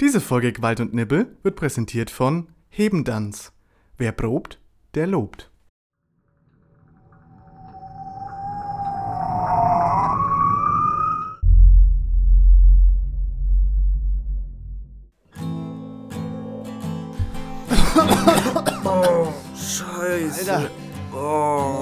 Diese Folge Gewalt und Nibbel wird präsentiert von Hebendanz. Wer probt, der lobt. Scheiße. Alter. Oh.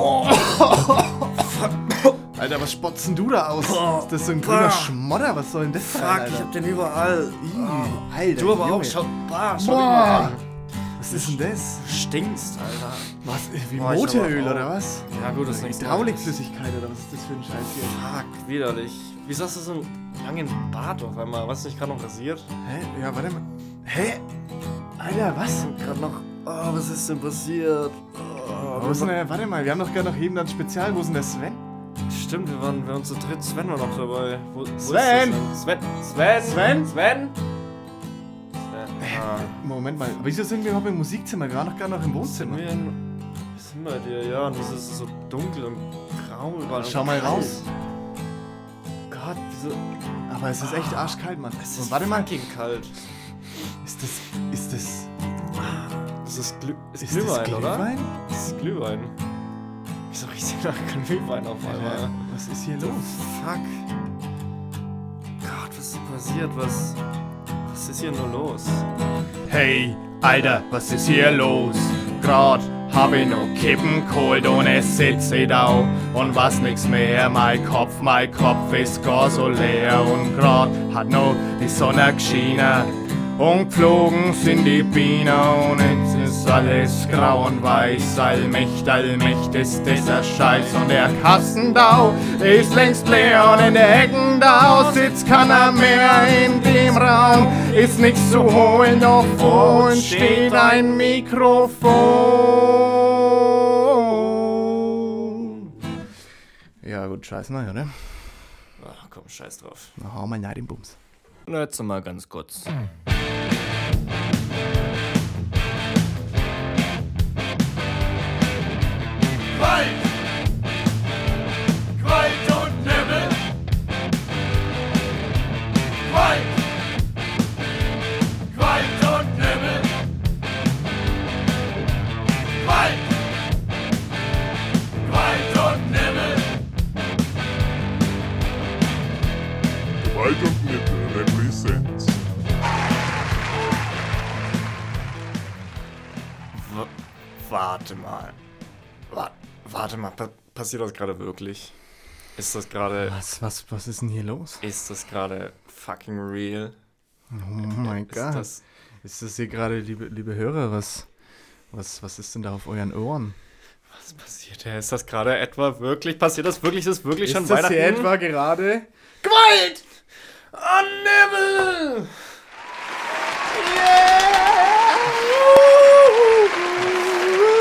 Alter, was spotzen du da aus? Oh. Ist das so ein grüner Schmodder? Was soll denn das sein, Fuck, Alter? ich hab den überall. Ih, Alter, Du aber Junge. auch. Schau, bah, schau Boah. Was ist denn das? an. Stinkst, Alter. Was? Wie Boah, ich Motoröl oder was? Ja gut, das ist nichts Hydraulikflüssigkeit oder was ist das für ein Scheiß hier? Fuck, widerlich. Wieso hast du so einen langen Bart auf einmal? Was nicht gerade noch rasiert? Hä? Ja, warte mal. Hä? Alter, was? Gerade noch. Oh, was ist denn passiert? Oh, Wo ist denn warte mal, wir haben doch gerade noch eben dann Spezial. Wo ist denn der Sven? Stimmt, wir waren, wir waren zu dritt. Sven war noch dabei. Wo, wo Sven! Sven! Sven! Sven? Sven! Sven! Ah. Moment mal, wieso sind wir überhaupt im Musikzimmer? Wir waren doch gerade noch im Wohnzimmer. Wir in. Wir sind bei dir, ja, und es ist so dunkel und grau überall. Schau mal raus. Gott, wieso. Aber es ist echt arschkalt, Mann. Es ist warte mal, fucking kalt. ist das, ist das, Das ist, Glüh ist, ist Glühwein, das oder? Glühwein? Das ist Glühwein. Wieso riecht hier nach Glühwein auf einmal? Was ist hier los? Fuck. Gott, was ist passiert? Was. Was ist hier nur los? Hey, Alter, was ist hier los? Grad hab ich noch Kippen geholt und es sitzt ich da und was nix mehr. Mein Kopf, mein Kopf ist gar so leer und grad hat noch die Sonne geschienen und geflogen sind die Bienen und jetzt ist alles grau und weiß. Allmächt, allmächt ist dieser Scheiß und der Kasten da ist längst leer und in der Hecken da sitzt keiner mehr in dem Raum. Ist nichts zu holen, doch vor uns steht ein Mikrofon. Ja, gut, scheiß mal, oder? Ach komm, scheiß drauf. Na, hau mal nach den Bums. Na, jetzt mal ganz kurz. Gewalt! Warte mal, pa passiert das gerade wirklich? Ist das gerade. Was, was, was ist denn hier los? Ist das gerade fucking real? Oh mein Ist Gott. das. Ist das hier gerade, liebe, liebe Hörer, was, was, was ist denn da auf euren Ohren? Was passiert hier? Ist das gerade etwa wirklich? Passiert das wirklich? Ist das wirklich schon ist das Weihnachten? hier etwa gerade? Gewalt! Oh, Nibbel!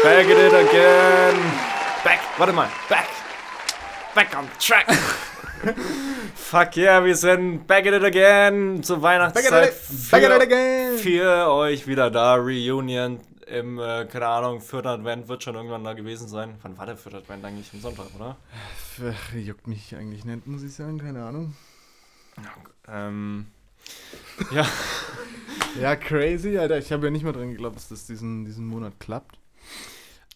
Back at it again! Back! Warte mal! Back! Back on track! Fuck yeah, wir sind back at it again zur Weihnachtszeit. Back at it für- again! Für euch wieder da, Reunion im, äh, keine Ahnung, vierten Advent wird schon irgendwann da gewesen sein. Wann war der vierte Advent eigentlich? Am Sonntag, oder? Juckt mich eigentlich nicht, muss ich sagen, keine Ahnung. Ähm, ja, Ja, crazy, Alter. Ich habe ja nicht mal dran geglaubt, dass das diesen, diesen Monat klappt.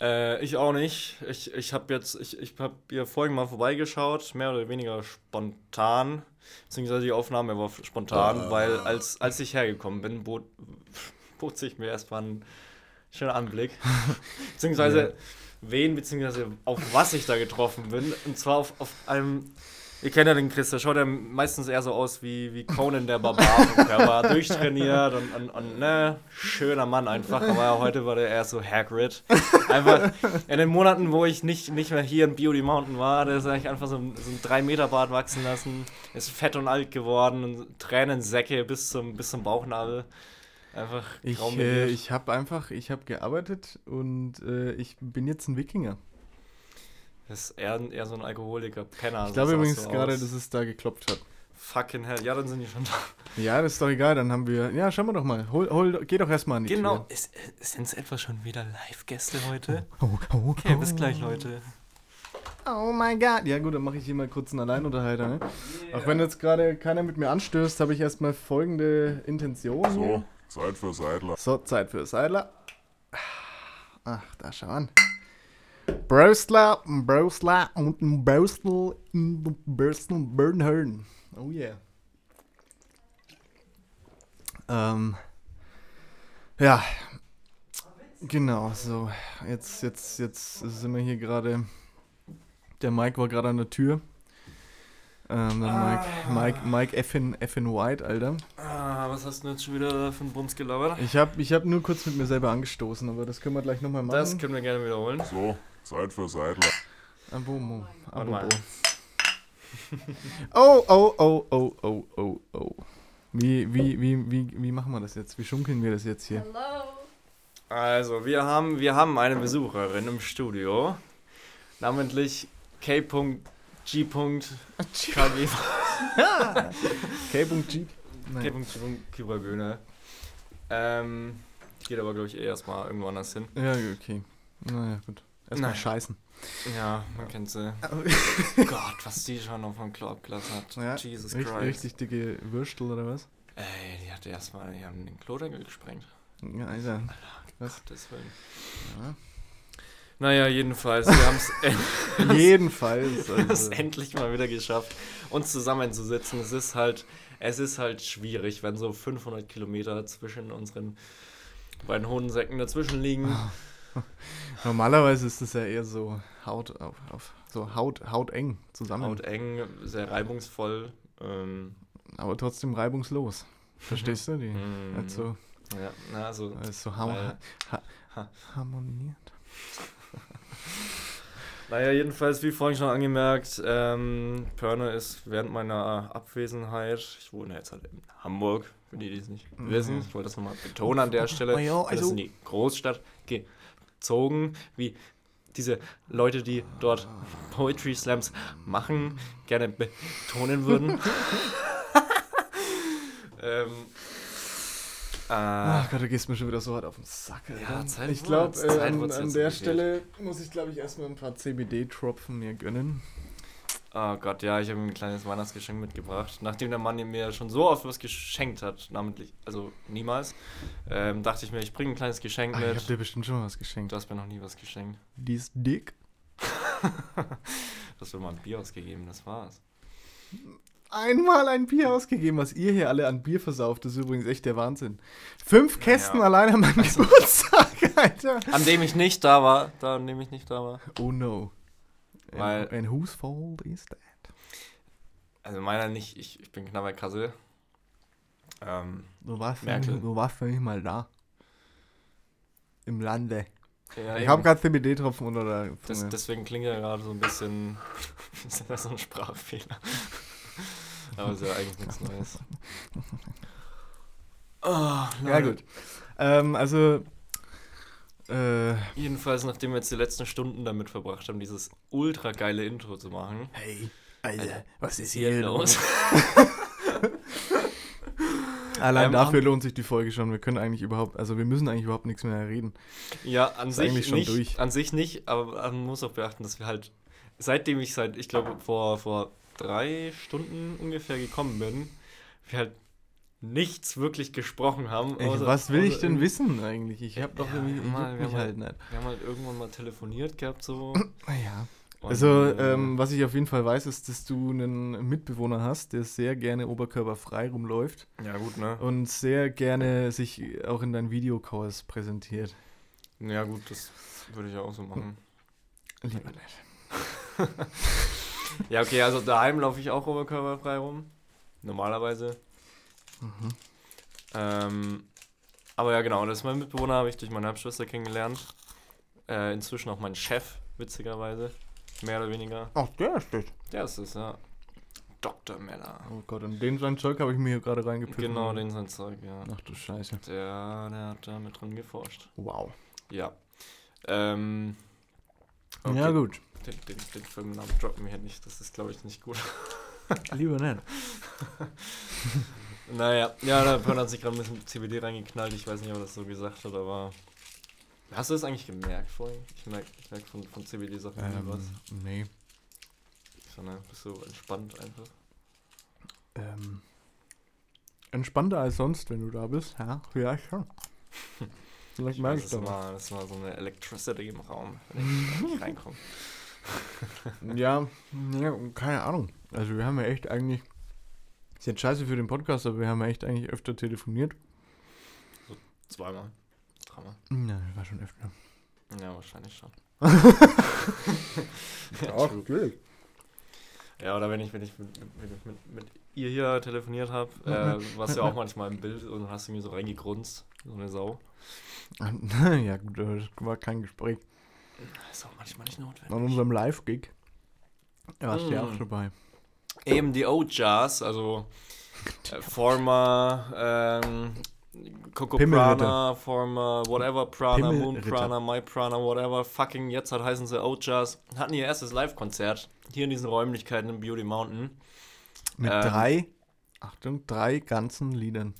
Äh, ich auch nicht. Ich, ich habe jetzt, ich, ich habe hier vorhin mal vorbeigeschaut, mehr oder weniger spontan. Beziehungsweise die Aufnahme war spontan, weil als, als ich hergekommen bin, bot, bot sich mir erstmal ein schöner Anblick. beziehungsweise wen, beziehungsweise auf was ich da getroffen bin. Und zwar auf, auf einem. Ihr kennt ja den Chris, der schaut ja meistens eher so aus wie, wie Conan der Barbar. Der war durchtrainiert und, und, und ne, schöner Mann einfach. Aber heute war der eher so Hagrid. Einfach in den Monaten, wo ich nicht, nicht mehr hier in Beauty Mountain war, der ist eigentlich einfach so ein, so ein 3-Meter-Bart wachsen lassen. Ist fett und alt geworden und Tränensäcke bis zum, bis zum Bauchnabel. Einfach Ich, äh, ich habe einfach, ich habe gearbeitet und äh, ich bin jetzt ein Wikinger. Das ist eher, eher so ein Alkoholiker, Penner. Ich glaube so übrigens du gerade, dass es da geklopft hat. Fucking hell. Ja, dann sind die schon da. Ja, das ist doch egal, dann haben wir. Ja, schauen wir doch mal. Hol, hol, geh doch erstmal an die Genau. Tür. Sind es etwa schon wieder Live-Gäste heute? Oh, oh, Okay, oh. bis gleich, Leute. Oh mein Gott. Ja gut, dann mache ich hier mal kurz einen Alleinunterhalter. Ne? Auch wenn jetzt gerade keiner mit mir anstößt, habe ich erstmal folgende Intention. So, Zeit für Seidler. So, Zeit für Seidler. Ach, da schau an. Brostler, ein und ein Brostel in Brostel Bernhörn. Oh yeah. Ähm, ja, genau, so. Jetzt, jetzt, jetzt sind wir hier gerade. Der Mike war gerade an der Tür. Ähm, der Mike, Mike, Mike Effin, Effin White, Alter. Ah, was hast du denn jetzt schon wieder für einen Bums gelabert? Ich habe ich hab nur kurz mit mir selber angestoßen, aber das können wir gleich nochmal machen. Das können wir gerne wiederholen. So, Zeit für Seidler. Abomo. Warte mal. Abobo. Oh, oh, oh, oh, oh, oh, oh. Wie, wie, wie, wie, wie machen wir das jetzt? Wie schunkeln wir das jetzt hier? Hello. Also, wir haben, wir haben eine Besucherin im Studio. Namentlich K.G. KG. K.G. Kibra Göne. Ähm, die geht aber, glaube ich, eh erstmal irgendwo anders hin. Ja, okay. Naja, gut. Erstmal Naja. scheißen. Ja, man kennt sie. Gott, was die schon auf dem Klo abgelassen hat. Ja, Jesus richtig, Christ. richtig dicke Würstel oder was? Ey, die hat erstmal, die haben den Klodeckel gesprengt. Ja, Alter. Was? Gottes Willen. Ja. Naja, jedenfalls, wir haben es Jedenfalls. Also, endlich mal wieder geschafft, uns zusammenzusitzen. Es ist halt, es ist halt schwierig, wenn so 500 Kilometer zwischen unseren beiden Hodensäcken dazwischen liegen. normalerweise ist es ja eher so Haut auf, auf so Haut, hauteng zusammen. Hauteng, sehr reibungsvoll. Ähm, Aber trotzdem reibungslos. Verstehst du die? Mm. Also, ja, na, also, also ha ha ha. harmoniert. naja, jedenfalls, wie vorhin schon angemerkt, ähm, Pörner ist während meiner Abwesenheit, ich wohne jetzt halt in Hamburg, für die, die es nicht Mhm. wissen, ich wollte das nochmal betonen an der Stelle, Oh ja, ich bin jetzt also- in die Großstadt gezogen, wie diese Leute, die dort Poetry Slams machen, gerne betonen würden. ähm, äh, Ach Gott, du gehst mir schon wieder so hart auf den Sack. Ja, ich glaube, äh, an, an der. Stelle muss ich, glaube ich, erstmal ein paar CBD-Tropfen mir gönnen. Oh Gott, ja, ich habe ihm ein kleines Weihnachtsgeschenk mitgebracht. Nachdem der Mann mir schon so oft was geschenkt hat, namentlich, also niemals, ähm, dachte ich mir, ich bringe ein kleines Geschenk Ach, ich mit. habe dir bestimmt schon was geschenkt. Du hast mir noch nie was geschenkt. Die ist dick. Du hast mir mal ein Bier ausgegeben, das war's. Einmal ein Bier ausgegeben, was ihr hier alle an Bier versauft, das ist übrigens echt der Wahnsinn. Fünf Kästen Ja. allein an meinem Geburtstag, Alter. An dem ich nicht da war, da an dem ich nicht da war. Oh no. Weil- and, and whose fault is that? Also meiner nicht, ich, ich bin Knabber Kassel. Ähm, Du warst, Merkel. du warst nicht mal da. Im Lande. ja, Ich habe gerade CBD-Tropfen unter der Zunge. deswegen klingt er gerade so ein bisschen ist das so ein Sprachfehler. Aber ist ja eigentlich nichts Neues. Oh, ja, gut. Ähm, also, äh, Jedenfalls, nachdem wir jetzt die letzten Stunden damit verbracht haben, dieses ultra geile Intro zu machen. hey, Alter, Alter, was ist hier los? Allein Ähm, dafür lohnt sich die Folge schon. Wir können eigentlich überhaupt, also wir müssen eigentlich überhaupt nichts mehr reden. Ja, an Ist sich eigentlich schon nicht, durch. an sich nicht, aber man muss auch beachten, dass wir halt, seitdem ich seit, ich glaube, vor, vor drei Stunden ungefähr gekommen bin, wir halt nichts wirklich gesprochen haben. Ey, außer- was will ich denn wissen eigentlich? Ich habe doch Ja, irgendwie, mal- wir haben halt nicht. Wir haben halt irgendwann mal telefoniert gehabt, so. Ja. Und, Also, äh, ähm, was ich auf jeden Fall weiß, ist, dass du einen Mitbewohner hast, der sehr gerne oberkörperfrei rumläuft ja, gut, ne? und sehr gerne sich auch in deinen Videocalls präsentiert. Ja, gut, das würde ich auch so machen. Lieber nicht. Ja, okay, also daheim laufe ich auch oberkörperfrei rum. Normalerweise. Mhm. Ähm, aber ja, genau, das ist mein Mitbewohner, habe ich durch meine Halbschwester kennengelernt. Äh, inzwischen auch mein Chef, witzigerweise. Mehr oder weniger. Ach, der ist das. Der ist es, ja. Dr. Meller. Oh Gott, und den sein Zeug habe ich mir hier gerade reingepickt. Genau, den sein Zeug, ja. Ach du Scheiße. Der, der hat da mit drin geforscht. Wow. Ja. Ähm, Ja, gut. Den, den, den Firmennamen droppen wir hier nicht. Das ist, glaube ich, nicht gut. Lieber nicht. Naja, ja, der Pön hat sich gerade ein bisschen CBD reingeknallt. Ich weiß nicht, ob er das so gesagt hat, aber. Hast du das eigentlich gemerkt vorhin? Ich merke ich merk von, von CBD-Sachen Ähm, was. nee. so, ne? Bist du entspannt einfach? Ähm, entspannter als sonst, wenn du da bist. Ja, ja schon. Vielleicht Ich merke weiß, ich das, war, das war so eine Electricity im Raum, wenn ich, wenn ich reinkomme. Ja, ja, keine Ahnung. Also wir haben ja echt eigentlich. Ist jetzt scheiße für den Podcast, aber wir haben ja echt eigentlich öfter telefoniert. Zweimal. Dreimal. Ja, das war schon öfter. Ja, wahrscheinlich schon. True. natürlich. Ja, oder wenn ich, wenn ich mit, mit, mit, mit, ihr hier telefoniert habe, äh, warst du ja auch manchmal im Bild und hast irgendwie so reingegrunzt, so eine Sau. ja, gut, das war kein Gespräch. Ist auch manchmal nicht notwendig. An unserem Live-Gig. Da warst du ja Mm. auch dabei. Eben die Ojas, also äh, former ähm, Coco. Prana, former whatever Prana, Moon. Prana, My Prana, whatever, fucking jetzt hat heißen sie Ojas, hatten ihr erstes Live-Konzert hier in diesen Räumlichkeiten im Beauty Mountain. Mit Ähm. drei, Achtung, drei ganzen Liedern.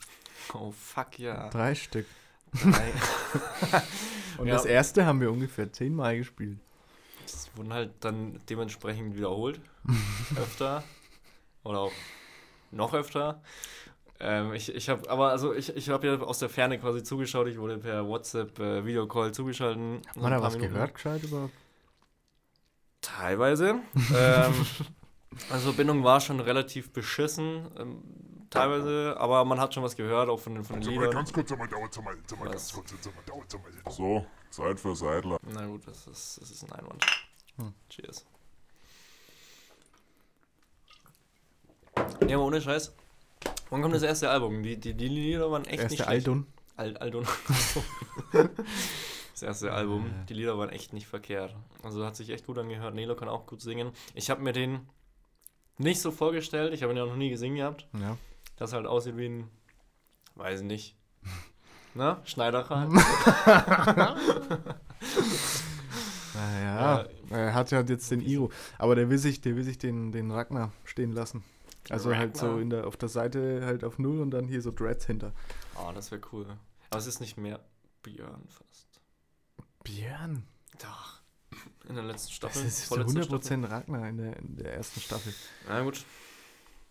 Oh fuck ja. Drei Stück. Drei. Und Ja. das erste haben wir ungefähr zehnmal gespielt. Das wurden halt dann dementsprechend wiederholt. öfter. Oder auch noch öfter. Ähm, ich ich habe, aber also ich, ich habe ja aus der Ferne quasi zugeschaut. Ich wurde per WhatsApp äh, Videocall zugeschalten. Hat man da was gehört gescheit überhaupt? Teilweise. ähm, also Verbindung war schon relativ beschissen. Ähm, teilweise, aber man hat schon was gehört, auch von den, von den Liedern. ganz kurz, mal, dauert, mal, mal, ganz kurz, mal, dauert, mal. So, Zeit für Seidler. Na gut, das ist, das ist ein Einwand. Hm. Cheers. Ja, aber ohne Scheiß. Wann kommt das erste Album? Die, die, die Lieder waren echt nicht Erste schlecht. Aldon. Al Aldon. das erste Album. Die Lieder waren echt nicht verkehrt. Also hat sich echt gut angehört. Nelo kann auch gut singen. Ich habe mir den nicht so vorgestellt. Ich habe ihn ja noch nie gesehen gehabt. Ja. Das halt aussieht wie ein, weiß nicht. Na, Schneiderer. Naja, er hat ja jetzt den Iro. Aber der will sich, der will sich den, den Ragnar stehen lassen. Also halt so Ragnar. in der, auf der Seite halt auf Null und dann hier so Dreads hinter. Oh, das wäre cool. Aber es ist nicht mehr Björn fast. Björn. Doch. In der letzten Das Staffel. ist vorletzten 100% Ragnar in der, in der ersten Staffel. Na gut.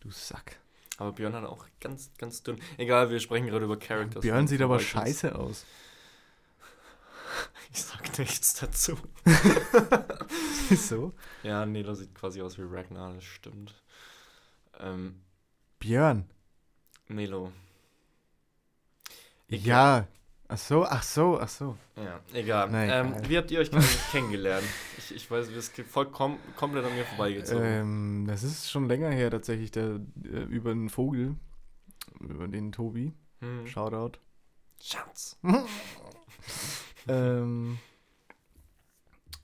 Du Sack. Aber Björn hat auch ganz, ganz dünn. Egal, wir sprechen gerade über Characters. Björn sieht aber scheiße aus. Ich sag nichts dazu. Wieso? Ja, nee, das sieht quasi aus wie Ragnar, das stimmt. Ähm, Björn. Melo. Egal. Ja. Ach so, ach so, ach so. Ja, egal. Na, ähm, wie habt ihr euch kennengelernt? Ich, ich weiß, es geht vollkommen komplett an mir vorbeigezogen. Ähm, das ist schon länger her tatsächlich, der, äh, über den Vogel, über den Tobi. hm. Shoutout. Schatz. ähm,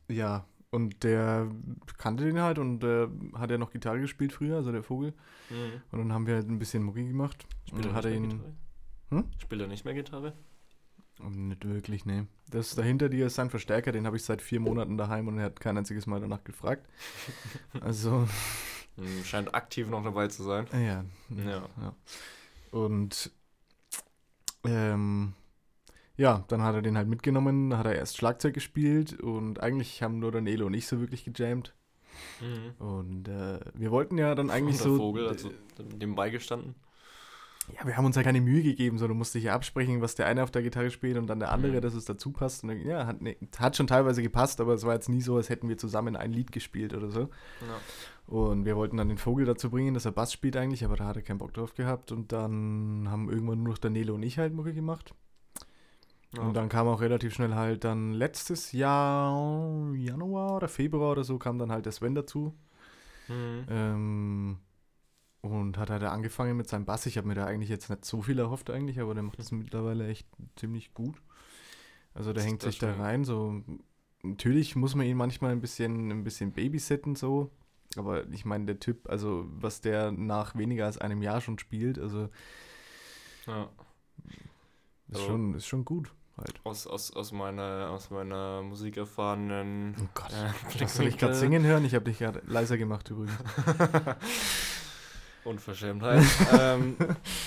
ja, und der kannte den halt und der hat ja noch Gitarre gespielt früher, also der Vogel. Hm. Und dann haben wir halt ein bisschen Mucki gemacht. Spielt und er er mehr ihn. Gitarre? Hm? Spielt er nicht mehr Gitarre? Nicht wirklich, nee. Das dahinter dir ist sein Verstärker, den habe ich seit vier Monaten daheim und er hat kein einziges Mal danach gefragt. Also, Hm, scheint aktiv noch dabei zu sein. äh, ja. Ja. Und ähm, ja, dann hat er den halt mitgenommen, hat er erst Schlagzeug gespielt und eigentlich haben nur der Nelo und ich so wirklich gejammt. Mhm. Und äh, wir wollten ja dann eigentlich Und der so. Vogel, also dem beigestanden. Ja, wir haben uns ja keine Mühe gegeben, so du musst dich ja absprechen, was der eine auf der Gitarre spielt und dann der andere, Mhm. dass es dazu passt. Und dann, ja, hat, nee, hat schon teilweise gepasst, aber es war jetzt nie so, als hätten wir zusammen ein Lied gespielt oder so. Ja. Und wir wollten dann den Vogel dazu bringen, dass er Bass spielt eigentlich, aber da hat er keinen Bock drauf gehabt. Und dann haben irgendwann nur noch der Nelo und ich halt Mucke gemacht. Ja. Und dann kam auch relativ schnell halt dann letztes Jahr, Januar oder Februar oder so, kam dann halt der Sven dazu. Mhm. Ähm, und hat halt angefangen mit seinem Bass. Ich habe mir da eigentlich jetzt nicht so viel erhofft eigentlich, aber der macht das mittlerweile echt ziemlich gut. Also der Das- hängt sich da rein. So natürlich muss man ihn manchmal ein bisschen, ein bisschen babysitten so. Aber ich meine, der Typ, also was der nach weniger als einem Jahr schon spielt, also ja. ist, Also- schon, ist schon gut halt. Aus, aus, aus, meiner, aus meiner musikerfahrenen. Oh Gott. äh, Hast du dich gerade singen hören? Ich habe dich gerade leiser gemacht übrigens. Unverschämtheit. ähm,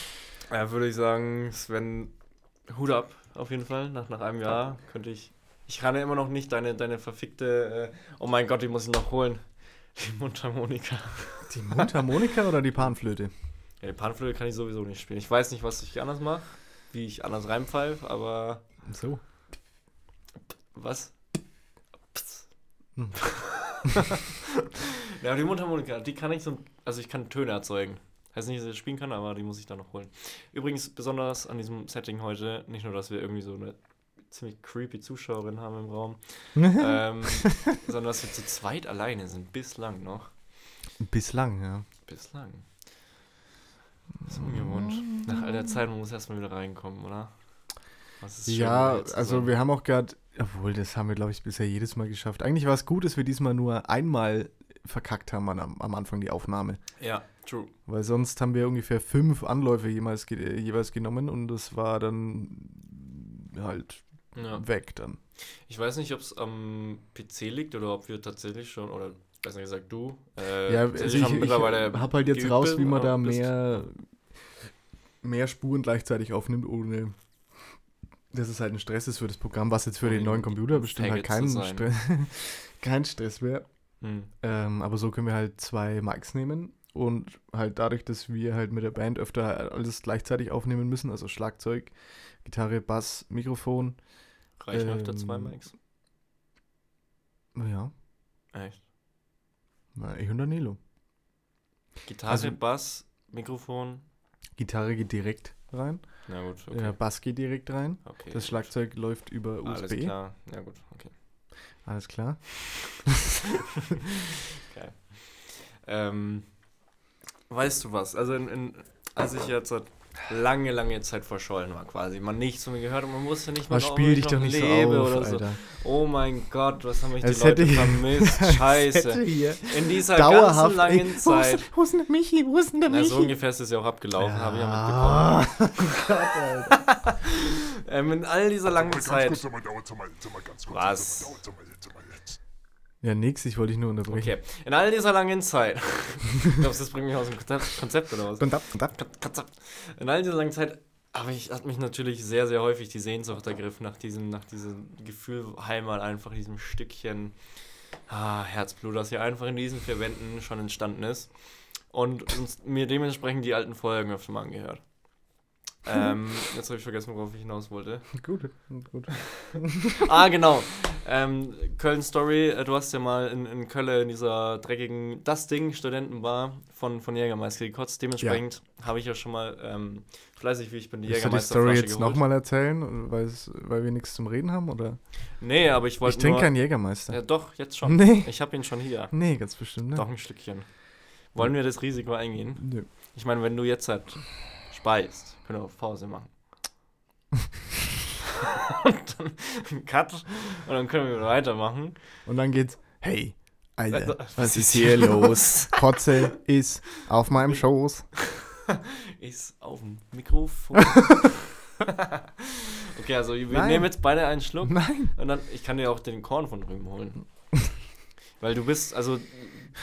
ja, würde ich sagen, Sven, Hut ab, auf jeden Fall. Nach, nach einem Jahr könnte ich. Ich kann ja immer noch nicht deine, deine verfickte. Äh, oh mein Gott, die muss ich noch holen. Die Mundharmonika. Die Mundharmonika oder die Panflöte? Ja, die Panflöte kann ich sowieso nicht spielen. Ich weiß nicht, was ich anders mache, wie ich anders reinpfeife, aber So. was? Hm. ja, die Mundharmonika, die kann ich so, also ich kann Töne erzeugen. Heißt nicht, dass ich das spielen kann, aber die muss ich dann noch holen. Übrigens, besonders an diesem Setting heute, nicht nur, dass wir irgendwie so eine ziemlich creepy Zuschauerin haben im Raum, ähm, sondern dass wir zu zweit alleine sind, bislang noch. Bislang, ja. Bislang. Das ist ungewohnt. Nach all der Zeit, man muss erstmal wieder reinkommen, oder? Ja, also wir haben auch gerade, obwohl das haben wir, glaube ich, bisher jedes Mal geschafft. Eigentlich war es gut, dass wir diesmal nur einmal verkackt haben am, am Anfang die Aufnahme. Ja, true. Weil sonst haben wir ungefähr fünf Anläufe jemals, ge jeweils genommen und das war dann halt Ja. weg dann. Ich weiß nicht, ob es am PC liegt oder ob wir tatsächlich schon, oder besser gesagt du, äh, ja, also ich, schon ich mittlerweile habe halt jetzt raus, wie man da mehr, mehr Spuren gleichzeitig aufnimmt, ohne dass es halt ein Stress ist für das Programm, was jetzt für den neuen Computer bestimmt halt kein. Stress, kein Stress wäre. Hm. Ähm, aber so können wir halt zwei Mics nehmen und halt dadurch, dass wir halt mit der Band öfter alles gleichzeitig aufnehmen müssen, also Schlagzeug, Gitarre, Bass, Mikrofon, Reichen öfter Ähm, zwei Mics? ja, Echt? na, ich und Danilo. Gitarre, Also- Bass, Mikrofon. Gitarre geht direkt rein, Na gut, okay. der Bass geht direkt rein, okay das Schlagzeug läuft über USB. Alles klar. Ja gut, okay. Alles klar. Ähm, weißt du was? Also, in, in, als ich jetzt lange, lange Zeit verschollen war, quasi, man nichts von mir gehört und man wusste nicht mal, ob ich dich doch nicht so lebe auf, oder so. Alter. Oh mein Gott, was haben mich die Leute hätte ich- vermisst? Scheiße. hier In dieser dauerhaft, ganzen langen ey, Zeit. Wo ist, denn der Michi? Wo ist denn der Na, Michi? so ungefähr ist es ja auch abgelaufen, habe ich ja mitbekommen. ja mitbekommen. Ähm, in all dieser langen Ganz Zeit. kurz, mal, mal, ganz kurz. Was? Mal, dauert, sag mal, sag mal jetzt. Ja, nix, ich wollte dich nur unterbrechen. Okay, in all dieser langen Zeit. Glaubst du, das bringt mich aus dem Konzept, oder was? Und und. In all dieser langen Zeit aber ich hat mich natürlich sehr, sehr häufig die Sehnsucht ergriffen nach diesem, nach diesem Gefühl Heimat, einfach diesem Stückchen ah, Herzblut, das hier einfach in diesen vier Wänden schon entstanden ist. Und uns, mir dementsprechend die alten Folgen öfter mal angehört. Ähm, jetzt habe ich vergessen, worauf ich hinaus wollte. Gut, gut. Ah, genau. Ähm, Köln Story, äh, du hast ja mal in, in Köln in dieser dreckigen Das Ding Studentenbar von, von Jägermeister gekotzt. Dementsprechend habe ich ja schon mal ähm, fleißig, wie ich bin, die Willst du die Jägermeister Story jetzt nochmal erzählen, weil, wir nichts zum Reden haben? Oder? Nee, aber ich wollte Ich trinke keinen Jägermeister. Ja, doch, jetzt schon. Nee. Ich habe ihn schon hier. Nee, ganz bestimmt nicht. Doch ein Stückchen. Wollen wir das Risiko eingehen? Nö. Ich meine, wenn du jetzt halt speist, können wir Pause machen. und dann Cut und dann können wir weitermachen. Und dann geht's, hey, Alter, Äh, was ist hier los? Kotze ist auf meinem Schoß. Ist auf dem Mikrofon. okay, also wir Nein. nehmen jetzt beide einen Schluck Nein. und dann, ich kann dir auch den Korn von drüben holen. Weil du bist, also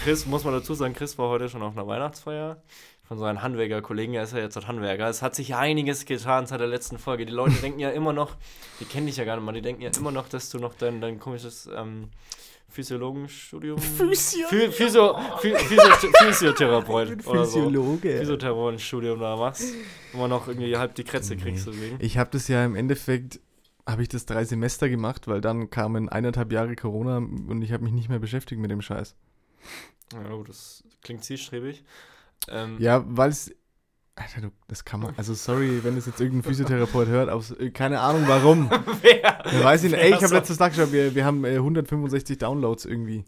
Chris, muss man dazu sagen, Chris war heute schon auf einer Weihnachtsfeier von so einem Handwerker-Kollegen, er ist ja jetzt ein Handwerker. Es hat sich einiges getan seit der letzten Folge. Die Leute denken ja immer noch, die kennen dich ja gar nicht mal, die denken ja immer noch, dass du noch dein, dein komisches ähm, Physiologenstudium. Physio. Phy- Physio, Phy- Physio, Physiotherapeut oder so. Physiologe. Physiotherapiestudium da machst, wo man noch irgendwie halb die Krätze kriegst deswegen. Ich habe das ja im Endeffekt, habe ich das drei Semester gemacht, weil dann kamen eineinhalb Jahre Corona und ich habe mich nicht mehr beschäftigt mit dem Scheiß. Ja gut, das klingt zielstrebig. Ähm, Ja, weil es. Alter, du, das kann man. Also, sorry, wenn das jetzt irgendein Physiotherapeut hört, aus, äh, keine Ahnung warum. Wer? Ich weiß nicht, Wer ey, ich habe letztes Tag geschaut, wir, wir haben äh, 165 Downloads irgendwie.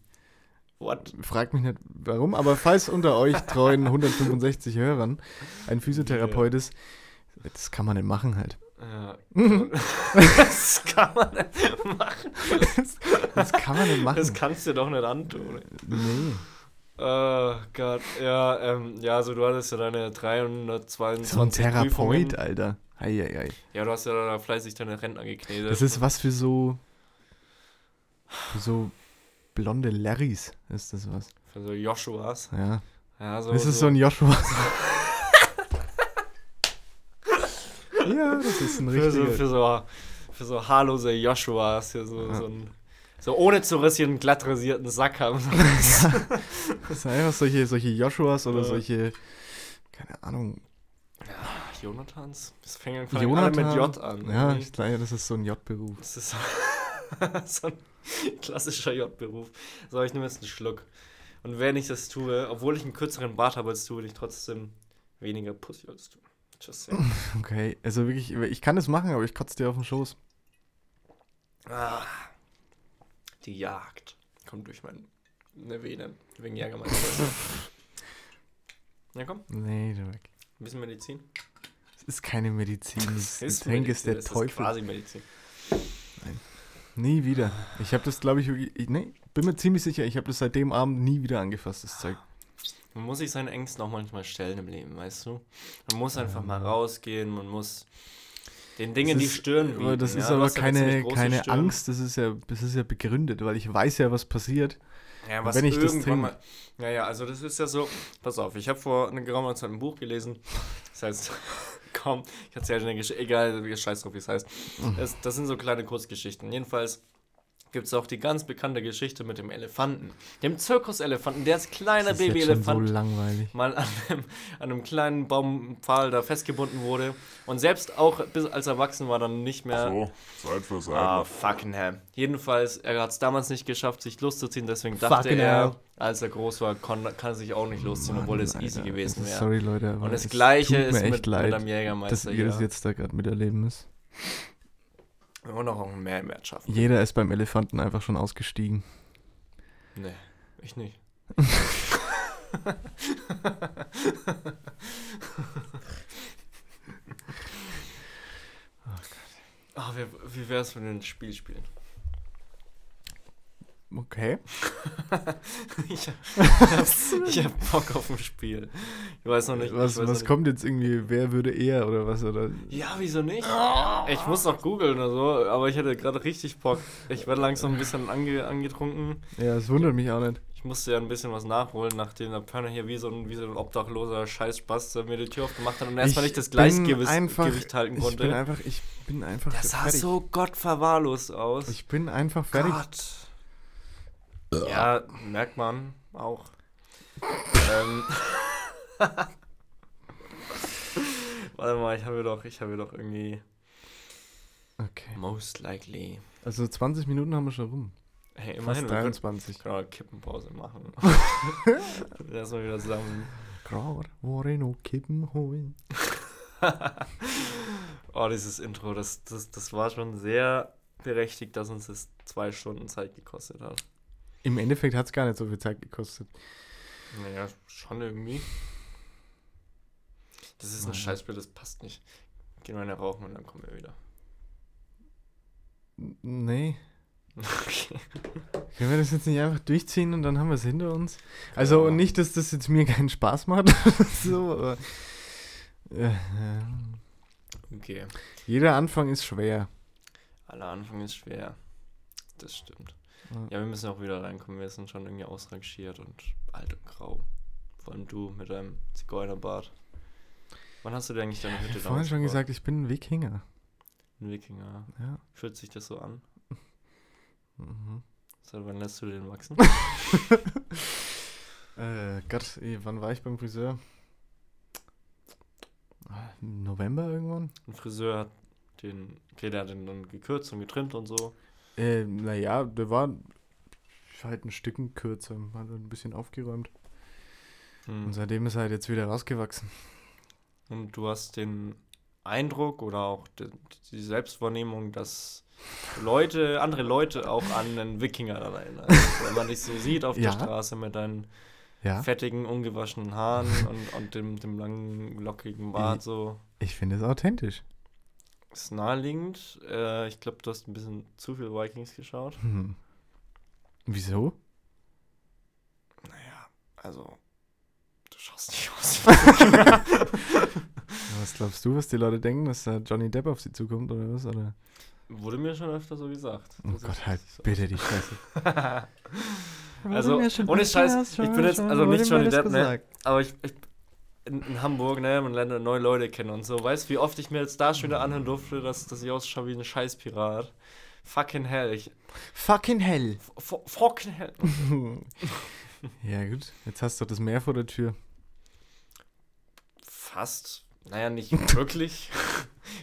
What? Fragt mich nicht warum, aber falls unter euch treuen 165 Hörern ein Physiotherapeut ist, das kann man nicht machen halt. Ja. das kann man nicht machen. Das kann man nicht machen. Das kannst du dir doch nicht antun. nee. Oh Gott, ja, ähm, ja, also du hattest ja deine 322 So ein Therapeut, Prüfungen. Alter. Eieiei. Ja, du hast ja da fleißig deine Rentner geknetet. Das ist was für so. Für so blonde Larrys ist das was. für so Joshuas. Ja. Ja, so, Das ist so ein Joshua. ja, das ist ein für so, richtiger. für so, für so haarlose Joshuas, hier so, Ja. so ein So ohne zu rasieren, einen glatt rasierten Sack haben. Das sind einfach solche, solche Joshuas oder Ja. solche, keine Ahnung, Jonathans? Das fängt alle Jonathan. mit J an. Ja, ich glaube, das ist so ein J-Beruf. Das ist so, ein klassischer J-Beruf. So, ich nehme jetzt einen Schluck. Und wenn ich das tue, obwohl ich einen kürzeren Bart habe als du, will ich trotzdem weniger Pussy als du. Just saying. Okay, also wirklich, ich kann das machen, aber ich kotze dir auf den Schoß. Ah, die Jagd kommt durch meine Venen wegen Jägermeister. ja, komm, Nee, du weg. ein bisschen Medizin. Das ist keine Medizin. Das Ist Getränk ist der das Teufel. Ist quasi Medizin. Nie wieder. Ich habe das, glaube ich, ich, nee, bin mir ziemlich sicher, ich habe das seit dem Abend nie wieder angefasst, das Zeug. Man muss sich seinen Ängsten auch manchmal stellen im Leben, weißt du? Man muss einfach mal rausgehen, man muss den Dingen die Stirn Aber das bieten, ist ja? Aber keine, keine Stirn. Angst, das ist, ja, das ist ja begründet, weil ich weiß ja, was passiert. Ja, was wenn ich das trinke. mal. Ja, ja, also das ist ja so. Pass auf, ich habe vor einer geraumer Zeit ein Buch gelesen. Das heißt, komm, ich erzähle dir eine Geschichte. Egal, scheiß drauf, wie es heißt. Mhm. Das, das sind so kleine Kurzgeschichten. Jedenfalls gibt es auch die ganz bekannte Geschichte mit dem Elefanten. Dem Zirkuselefanten, der als kleiner so Babyelefant langweilig. mal an einem, an einem kleinen Baumpfahl da festgebunden wurde. Und selbst auch bis als er erwachsen war, dann nicht mehr. So, Zeit für sein. Ah, fucking hell. Jedenfalls, er hat es damals nicht geschafft, sich loszuziehen, deswegen dachte Fucking er, hell. als er groß war, kann er sich auch nicht losziehen, obwohl es Mann, easy Alter. gewesen wäre. Sorry, Leute, aber Und das gleiche ist mir mit, echt mit leid, einem dass Jägermeister ihr hier. das jetzt da gerade miterleben müsst. Wir wollen auch einen Mehrwert schaffen. Jeder ist beim Elefanten einfach schon ausgestiegen. Nee, ich nicht. Ah, wie, wie wär's, wenn wir ein Spiel spielen? Okay. ich hab, ich hab Bock auf ein Spiel. Ich weiß noch nicht. Was, weiß noch was nicht. kommt jetzt irgendwie, wer würde eher oder was? Oder? Ja, wieso nicht? Ich muss noch googeln oder so, aber ich hätte gerade richtig Bock. Ich werde langsam ein bisschen ange, angetrunken. Ja, es wundert mich auch nicht. Ich musste ja ein bisschen was nachholen, nachdem der Pörner hier wie so ein, wie so ein obdachloser Scheißspaß mir die Tür aufgemacht hat und erstmal nicht das Gleichgewicht einfach- Gewicht halten Ich bin konnte. einfach, ich bin einfach Der sah fertig. so gottverwahrlost aus. Ich bin einfach fertig. Gott. Ja, merkt man auch. ähm. Warte mal, ich habe doch, ich habe doch irgendwie Okay. most likely. Also 20 Minuten haben wir schon rum. Hey, Fast immerhin, wir können, 23. können auch eine Kippenpause machen. Erstmal wieder zusammen. Gerade wo ich noch Kippen holen. oh, dieses Intro, das, das, das war schon sehr berechtigt, dass uns das zwei Stunden Zeit gekostet hat. Im Endeffekt hat es gar nicht so viel Zeit gekostet. Naja, schon irgendwie. Das ist ein Nein. Scheißbild, das passt nicht. Gehen wir eine rauchen und dann kommen wir wieder. Nee. Okay. Können wir das jetzt nicht einfach durchziehen und dann haben wir es hinter uns? Also machen. nicht, dass das jetzt mir keinen Spaß macht. so, aber, äh, äh, Okay. jeder Anfang ist schwer. Aller Anfang ist schwer. Das stimmt. Ja. Ja, wir müssen auch wieder reinkommen. Wir sind schon irgendwie ausrangiert und alt und grau. Vor allem du mit deinem Zigeunerbart. Wann hast du denn eigentlich deine Ich Hütte habe vorhin schon gesagt, ich bin ein Wikinger. Ein Wikinger. Ja. Fühlt sich das so an? Mhm. Seit wann lässt du den wachsen? Äh, Gott, eh, wann war ich beim Friseur? Ah, November irgendwann? Ein Friseur hat den, okay, der hat den dann gekürzt und getrimmt und so. Äh, naja, der war halt ein Stücken kürzer, hat ein bisschen aufgeräumt. Hm. Und seitdem ist er halt jetzt wieder rausgewachsen. Und du hast den Eindruck oder auch die, die Selbstwahrnehmung, dass Leute, andere Leute auch an einen Wikinger dann erinnern. Also, wenn man dich so sieht auf Ja. der Straße mit deinen Ja, fettigen, ungewaschenen Haaren und, und dem, dem langen, lockigen Bart so. ich finde es authentisch. Ist naheliegend. Äh, ich glaube, du hast ein bisschen zu viel Vikings geschaut. Hm. Wieso? Naja, also, du schaust nicht aus. Was glaubst du, was die Leute denken, dass da Johnny Depp auf sie zukommt oder was? Oder? Wurde mir schon öfter so gesagt. Oh Gott, halt bitte die Scheiße. Also, ohne Scheiß, ich bin jetzt- also nicht Johnny Depp, ne? Aber ich, ich in, in Hamburg, ne, man lernt neue Leute kennen und so. Weißt du, wie oft ich mir jetzt da schon wieder anhören durfte, dass, dass ich ausschaue wie ein Scheißpirat? Fucking hell. Ich, Fucking hell. fucking hell. ja, gut. Jetzt hast du das Meer vor der Tür. Fast. Naja, nicht wirklich.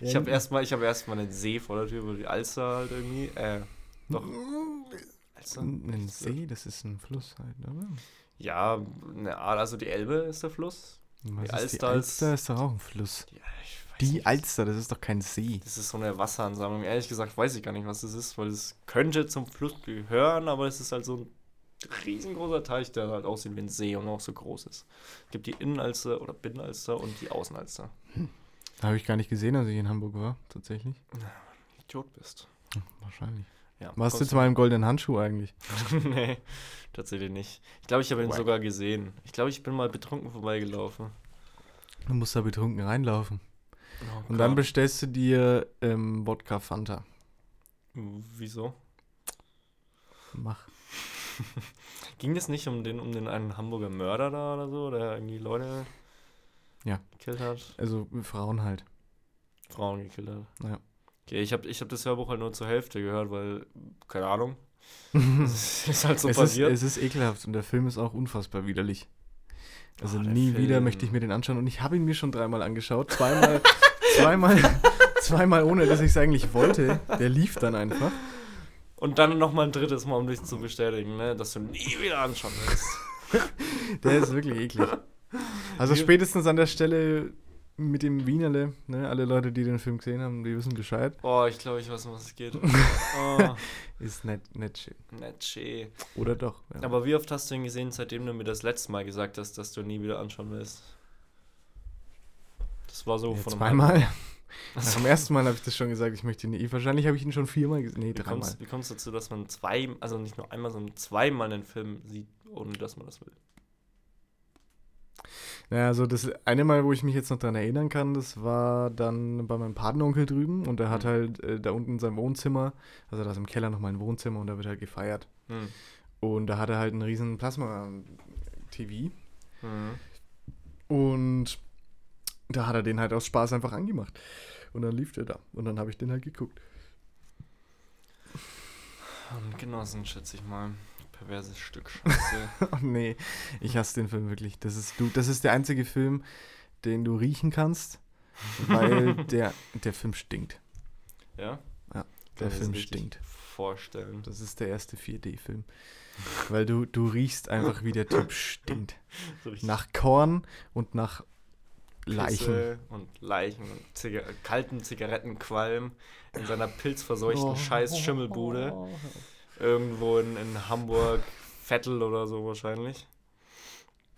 ich habe erstmal hab erst einen See vor der Tür, wo die Alster halt irgendwie. Äh, doch. Alster? Ein See, das ist ein Fluss halt, oder? Ja, ne, also die Elbe ist der Fluss. Was ist Alster die Alster ist doch auch ein Fluss. Ja, Die nicht. Alster, das ist doch kein See. Das ist so eine Wasseransammlung. Ehrlich gesagt weiß ich gar nicht, was das ist, weil es könnte zum Fluss gehören, aber es ist halt so ein riesengroßer Teich, der halt aussieht wie ein See und auch so groß ist. Es gibt die Innenalster oder Binnenalster und die Außenalster. Habe ich gar nicht gesehen, als ich in Hamburg war, tatsächlich. Idiot bist. Wahrscheinlich. Ja, Warst du zu meinem goldenen Handschuh eigentlich? nee, tatsächlich nicht. Ich glaube, ich habe ihn Wack. sogar gesehen. Ich glaube, ich bin mal betrunken vorbeigelaufen. Du musst da betrunken reinlaufen. Oh Und dann bestellst du dir ähm, Wodka Fanta. Wieso? Mach. Ging es nicht um den, um den einen Hamburger Mörder da oder so, der irgendwie Leute Ja. gekillt hat? Also Frauen halt. Frauen gekillt hat. Ja. Okay, ich habe ich hab das Hörbuch halt nur zur Hälfte gehört, weil, keine Ahnung. Es ist halt so es, ist, passiert. es ist ekelhaft und der Film ist auch unfassbar widerlich. Also Oh, nie wieder Film. möchte ich mir den anschauen. Und ich habe ihn mir schon dreimal angeschaut. Zweimal, zweimal, zweimal ohne, dass ich es eigentlich wollte. Der lief dann einfach. Und dann nochmal ein drittes Mal, um dich zu bestätigen, ne, dass du nie wieder anschauen willst. Der ist wirklich eklig. Also spätestens an der Stelle mit dem Wienerle, ne, alle Leute, die den Film gesehen haben, die wissen Bescheid. Oh, ich glaube, ich weiß, um was es geht. Oh, Ist nicht, nicht schön. nicht schön. Oder doch. Ja. Aber wie oft hast du ihn gesehen, seitdem du mir das letzte Mal gesagt hast, dass du nie wieder anschauen willst? Das war so ja, von einem zweimal. Nach dem ersten Mal habe ich das schon gesagt, ich möchte ihn nie. Wahrscheinlich habe ich ihn schon viermal gesehen. Nee, Wie dreimal. wie kommst du dazu, dass man zwei, also nicht nur einmal, sondern zweimal einen Film sieht, ohne dass man das will? Naja, also das eine Mal, wo ich mich jetzt noch dran erinnern kann, das war dann bei meinem Patenonkel drüben und der hat Mhm. halt äh, da unten in seinem Wohnzimmer, also da ist im Keller noch mal ein Wohnzimmer und da wird halt gefeiert. Hm. Und da hat er halt einen riesen Plasma-TV Hm. und da hat er den halt aus Spaß einfach angemacht. Und dann lief der da und dann habe ich den halt geguckt. Genossen, schätze ich mal. Perverses Stück Scheiße. Oh nee, ich hasse den Film wirklich. Das ist, du, das ist der einzige Film, den du riechen kannst, weil der, der Film stinkt. ja? Ja, Der Film stinkt. Vorstellen. Das ist der erste 4D-Film. Weil du, du riechst einfach, wie der Typ stinkt. So Nach Korn und nach Leichen. Und Leichen und Ziga kalten Zigarettenqualm in seiner pilzverseuchten scheiß Schimmelbude. Irgendwo in, in Hamburg, Vettel oder so wahrscheinlich.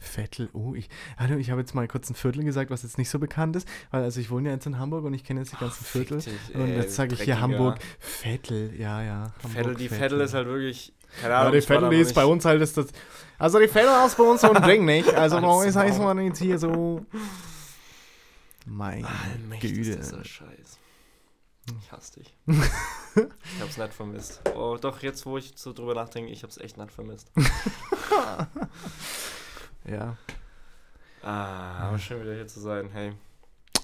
Vettel, oh, ich, hallo, ich habe jetzt mal kurz ein Viertel gesagt, was jetzt nicht so bekannt ist, weil also ich wohne ja jetzt in Hamburg und ich kenne jetzt die ganzen Viertel. Fick dich, und jetzt sage ich hier. Hamburg, Vettel, ja, ja. Hamburg, Vettel, die Vettel ist halt wirklich. Keine Ja, Ahnung, die war da Vettel, die ist bei uns halt, ist das, also die Vettel ist bei uns so ein Ding, nicht? Also bei uns heißt man jetzt hier so, mein Güte. ist dieser Scheiß. Ich hasse dich. ich hab's nicht vermisst. Oh, doch, jetzt, wo ich so drüber nachdenke, ich hab's echt nicht vermisst. Ja, Ah, aber schön wieder hier zu sein. Hey,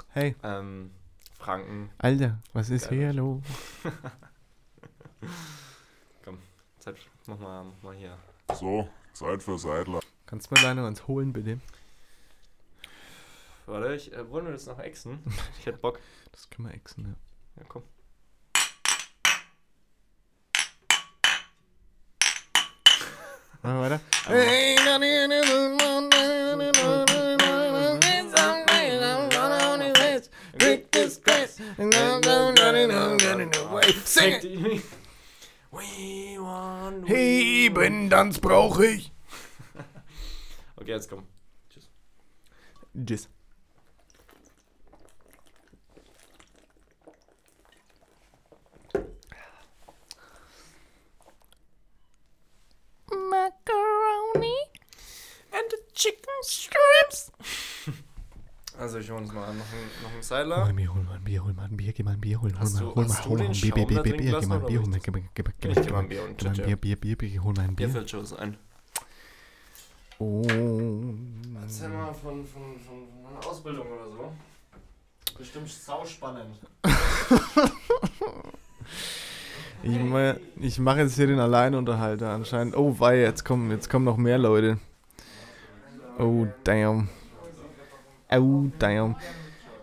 hey, ähm, Franken, Alter, was ist Geil. hier los? Zeit, mach mal, mach mal hier. So, Zeit für Seidler. Kannst du mir deine uns holen, bitte? Warte, ich, äh, wollen wir das noch exen? Ich hätte Bock. Das können wir exen, ja. Ja, komm. Machen wir weiter? Sing! We want Heben, das brauche ich. Okay, jetzt komm. Tschüss. Tschüss. And the chicken strips. Also ich hole uns mal noch einen, noch einen Hol Seidler. ein Bier, hol mal ein Bier, hol mal ein Bier, geh mal ein Bier holen, hol mal, du- hol hast mal, hol mal ein Bier, Bier, Bier, Bier, Bier, geh mal ein Bier, hol mal, geh mal, geh mal, geh mal, geh mal ein Bier und geh mal ein Chicha. Bier, Bier, Bier, Bier, hol mal ein Bier Bier. fällt schon was ein. Oh. Erzähl mal von, von, von, von einer Ausbildung oder so. Bestimmt sauspannend. Ich, ma- ich mache jetzt hier den Alleinunterhalter anscheinend. Oh, wei, jetzt kommen, jetzt kommen noch mehr Leute. Oh, damn. Oh, damn.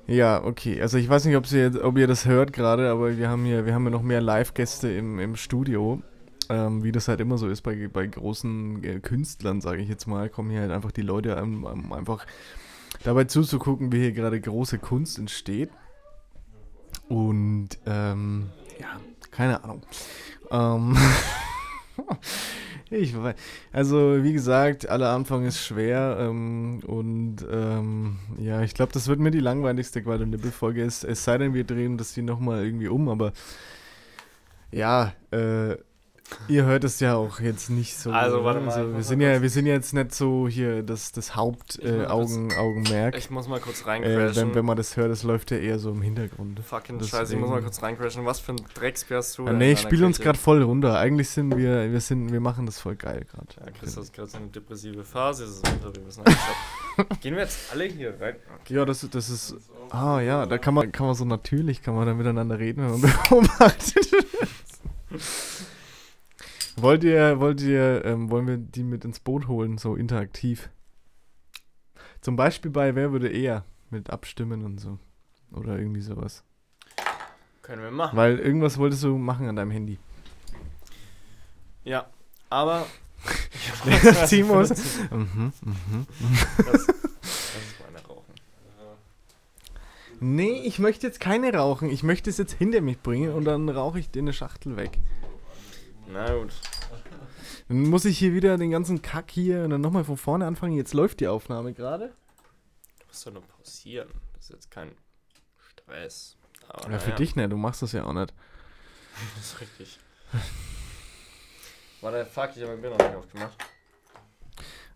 Ja, okay. Also ich weiß nicht, ob, Sie jetzt, ob ihr das hört gerade, aber wir haben hier, wir haben ja noch mehr Live-Gäste im, im Studio. Ähm, wie das halt immer so ist bei, bei großen äh, Künstlern, sage ich jetzt mal, kommen hier halt einfach die Leute, um, um einfach dabei zuzugucken, wie hier gerade große Kunst entsteht. Und ähm, ja, keine Ahnung. Ähm, ich weiß. Also, wie gesagt, aller Anfang ist schwer. Ähm, und ähm, ja, ich glaube, das wird mir die langweiligste Quad- und Nippel-Folge. Es, es sei denn, wir drehen das hier nochmal irgendwie um, aber ja, äh, ihr hört es ja auch jetzt nicht so. Also, warte ne? mal, ich wir, sind ja, wir sind jetzt nicht so hier das, das Ich Haupt-Augen, muss äh. Ich muss mal kurz Äh, reincrashen. wenn, wenn man das hört, das läuft ja eher so im Hintergrund. Fucking Deswegen- Scheiße, ich muss mal kurz reincrashen. Was für ein Drecksbier hast du? Denn nee, ich spiele uns gerade voll runter. Eigentlich sind wir, wir sind, wir machen das voll geil gerade. Ja, Chris hat gerade so eine depressive Phase. Ist Winter, wir müssen. Gehen wir jetzt alle hier rein? Okay. Ja, das, das ist. Ah ja, da kann man, kann man so natürlich, kann man da miteinander reden, wenn man beobachtet. wollt ihr, wollt ihr, ähm, wollen wir die mit ins Boot holen, so interaktiv? Zum Beispiel bei Wer würde eher mit Abstimmen und so. Oder irgendwie sowas. Können wir machen. Weil irgendwas wolltest du machen an deinem Handy. Ja, aber. Timos. mhm, mhm. Das, das ist meine Rauchen. Nee, ich möchte jetzt keine rauchen. Ich möchte es jetzt hinter mich bringen und dann rauche ich dir eine Schachtel weg. Na gut. Dann muss ich hier wieder den ganzen Kack hier und dann nochmal von vorne anfangen. Jetzt läuft die Aufnahme gerade. Du musst doch nur pausieren. Das ist jetzt kein Stress. Aber Ja, für naja, dich nicht, du machst das ja auch nicht. Das ist richtig. Warte, fuck, ich habe mein Bier noch nicht aufgemacht.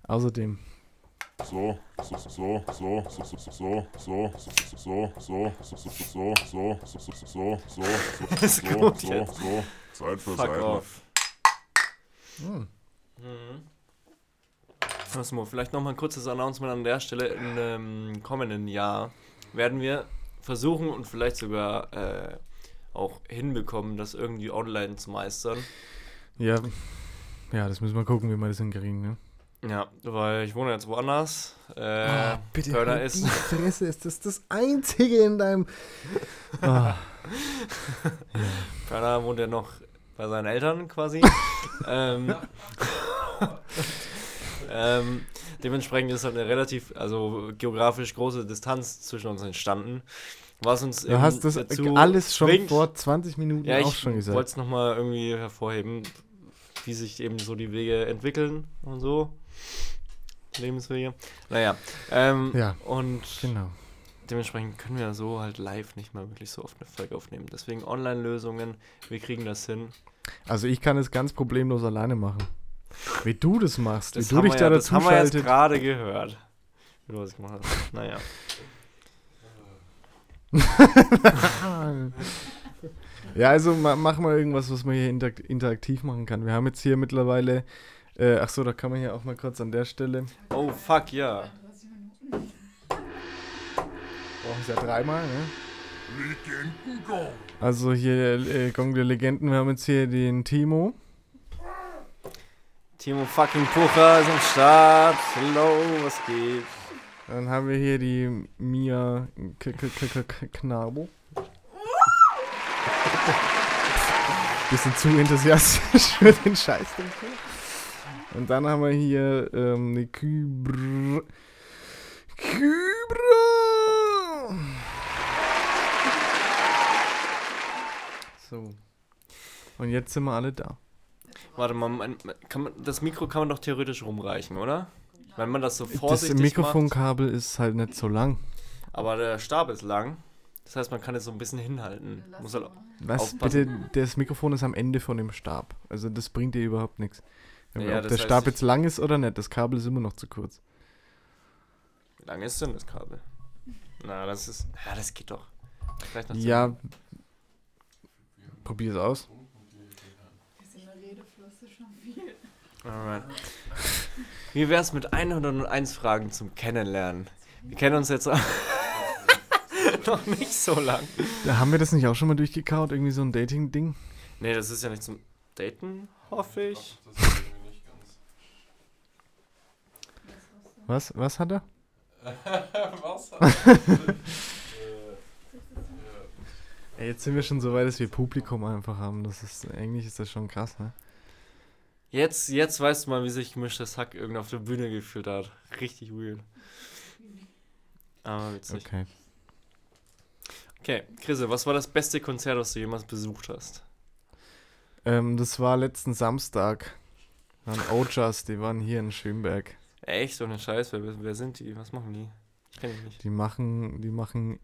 Außerdem. So, so, so, so, so, so, so, so, so, so, so, so, so, so, so, so, so, so, so, so, Ist so, gut so, jetzt. so, Zeit für Fuck Seidler. off. Hm. Mhm. Cosmo, vielleicht nochmal ein kurzes Announcement an der Stelle. Im ähm, kommenden Jahr werden wir versuchen und vielleicht sogar äh, auch hinbekommen, das irgendwie online zu meistern. Ja, ja, das müssen wir gucken, wie wir das hinkriegen, ne? Ja, weil ich wohne jetzt woanders. Äh, bitte, Kölner halt ist. die Fresse, ist das das Einzige in deinem... Ah, Kölner wohnt ja noch bei seinen Eltern quasi. ähm, ähm, dementsprechend ist halt eine relativ, also geografisch große Distanz zwischen uns entstanden. Was uns du hast das dazu alles schon zwingt- vor 20 Minuten ja, auch ich schon gesagt. wollte es nochmal irgendwie hervorheben, wie sich eben so die Wege entwickeln und so. Lebenswege. Naja, ähm, Ja, und Genau. Dementsprechend können wir so halt live nicht mal wirklich so oft eine Folge aufnehmen. Deswegen Online-Lösungen, wir kriegen das hin. Also ich kann es ganz problemlos alleine machen. Wie du das machst, Das wie du haben dich da ja, das dazu haben wir jetzt gerade gehört. Wie du was gemacht hast. Naja. Ja, also ma mach mal irgendwas, was man hier interakt interaktiv machen kann. Wir haben jetzt hier mittlerweile, äh, ach so, da kann man hier auch mal kurz an der Stelle. Oh, fuck, ja. Brauchen es ja dreimal, ne? Also hier äh, Gong der Legenden, wir haben jetzt hier den Timo. Timo fucking Pucher ist am Start. Hello, was geht? Dann haben wir hier die Mia K K K K K Knabo. Bisschen zu enthusiastisch für den Scheiß. Und dann haben wir hier ähm, eine Kybr. Kybra! So. Und jetzt sind wir alle da. Warte mal, kann man, das Mikro kann man doch theoretisch rumreichen, oder? Wenn man das so vorsichtig Das macht. Mikrofonkabel ist halt nicht so lang. Aber der Stab ist lang. Das heißt, man kann es so ein bisschen hinhalten. Muss halt, Was? Aufpassen. Bitte, das Mikrofon ist am Ende von dem Stab. Also das bringt dir überhaupt nichts. Ja, Ob der Stab jetzt lang ist oder nicht, das Kabel ist immer noch zu kurz. wie lang ist denn das Kabel? Na, das ist. Ja, das geht doch. Vielleicht noch zehn Ja. Probier es aus. Alright. Wie wär's mit 101 Fragen zum Kennenlernen? Wir kennen uns jetzt noch nicht so lang. Da haben wir das nicht auch schon mal durchgekaut, irgendwie so ein Dating-Ding? Nee, das ist ja nicht zum Daten, hoffe ich. Das ist irgendwie nicht ganz. Was, was hat er? Ey, jetzt sind wir schon so weit, dass wir Publikum einfach haben. Das ist, eigentlich ist das schon krass, ne? Jetzt, jetzt weißt du mal, wie sich gemischtes Hack irgendwie auf der Bühne gefühlt hat. Richtig weird. Aber witzig. Okay. Okay, Chris, was war das beste Konzert, das du jemals besucht hast? Ähm, das war letzten Samstag. Waren Ojas, die waren hier in Schönberg. Echt, so eine Scheiß, wer, wer sind die? Was machen die? Ich kenne die nicht. Die machen, die machen,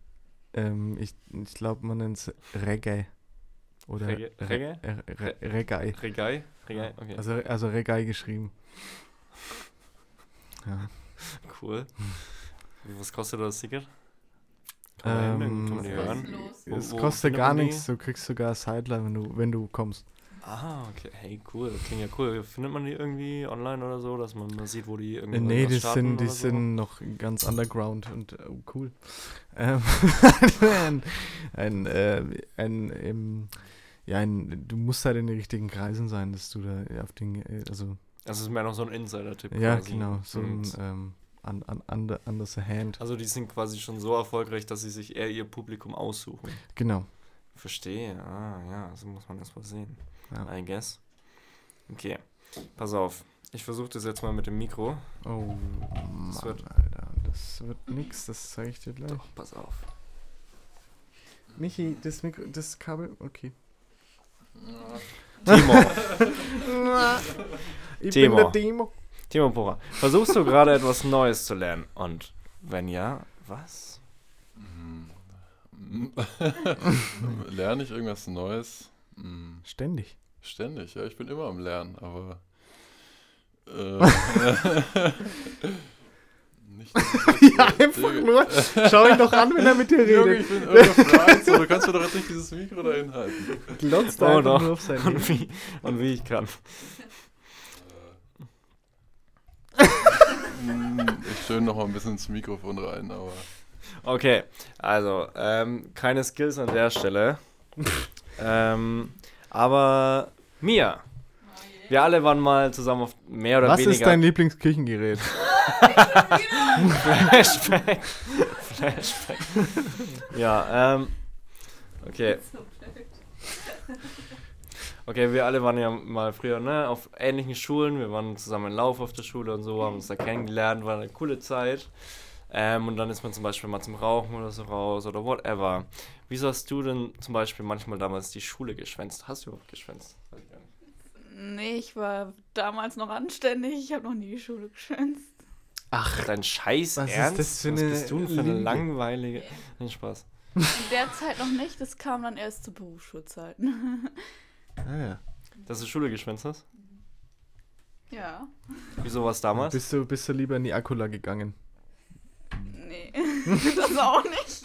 ähm, ich, ich glaube, man nennt es Reggae. Oder Reggae? Reggae? Re Re Reggae. Regai? Regai? Okay, Also, also Reggae geschrieben. Ja. cool. Was kostet das Ticket? Kann man, Ähm, man hören? Es kostet gar nichts, du kriegst sogar Sideline, wenn du, wenn du kommst. Ah, okay. Hey, cool. Klingt ja cool. Findet man die irgendwie online oder so, dass man mal sieht, wo die irgendwie Äh, nee, die sind, die so? sind noch ganz underground und oh, cool. Ähm, ein, ein, äh, ein, ähm, ja, ein, du musst halt in den richtigen Kreisen sein, dass du da auf den, äh, also, Das ist mehr noch so ein Insider-Tipp. ja, quasi. genau, so ein, ähm, an, an, under, under the hand. Also die sind quasi schon so erfolgreich, dass sie sich eher ihr Publikum aussuchen. Genau. Verstehe. Ah, ja, so muss man das mal sehen. Ja. I guess. Okay, pass auf. Ich versuche das jetzt mal mit dem Mikro. Oh, Mann, wird- Alter, das wird nix, das zeige ich dir gleich. Doch, pass auf. Michi, das Mikro, das Kabel, okay. Timo, Ich Timo. bin der Timo. Timo Pora, versuchst du gerade etwas Neues zu lernen? Und wenn ja, was? Mhm. Lerne ich irgendwas Neues? Mhm. Ständig. Ständig, ja, ich bin immer am Lernen, aber. Äh, nicht, Ja, einfach nur. Schau ihn doch an, wenn er mit dir Junge, redet. ich bin irgendwo so, du kannst mir doch jetzt nicht dieses Mikro da hinhalten. Glotzt Oh, einfach doch. nur auf sein. Und wie, und wie ich kann. Hm, Ich schön noch mal ein bisschen ins Mikrofon rein, aber. Okay, also, ähm, keine Skills an der Stelle. ähm, aber Mia, wir alle waren mal zusammen auf mehr oder Was weniger ist dein Lieblingsküchengerät? Flashback. Flashback. ja, ähm, okay. Okay, wir alle waren ja mal früher ne, auf ähnlichen Schulen. Wir waren zusammen in Lauf auf der Schule und so, haben uns da kennengelernt, war eine coole Zeit. Ähm, und dann ist man zum Beispiel mal zum Rauchen oder so raus oder whatever. Wieso hast du denn zum Beispiel manchmal damals die Schule geschwänzt? Hast du überhaupt geschwänzt? Nee, ich war damals noch anständig. Ich habe noch nie die Schule geschwänzt. Ach, dein Scheiß Was ist Ernst? das für Was eine bist du für eine langweilige... Nee, Spaß. In der Zeit noch nicht. Das kam dann erst zu Berufsschulzeiten. Ah, ja. Dass du Schule geschwänzt hast? ja. Wieso war es damals? Bist du, bist du lieber in die Akula gegangen? Nee. das auch nicht.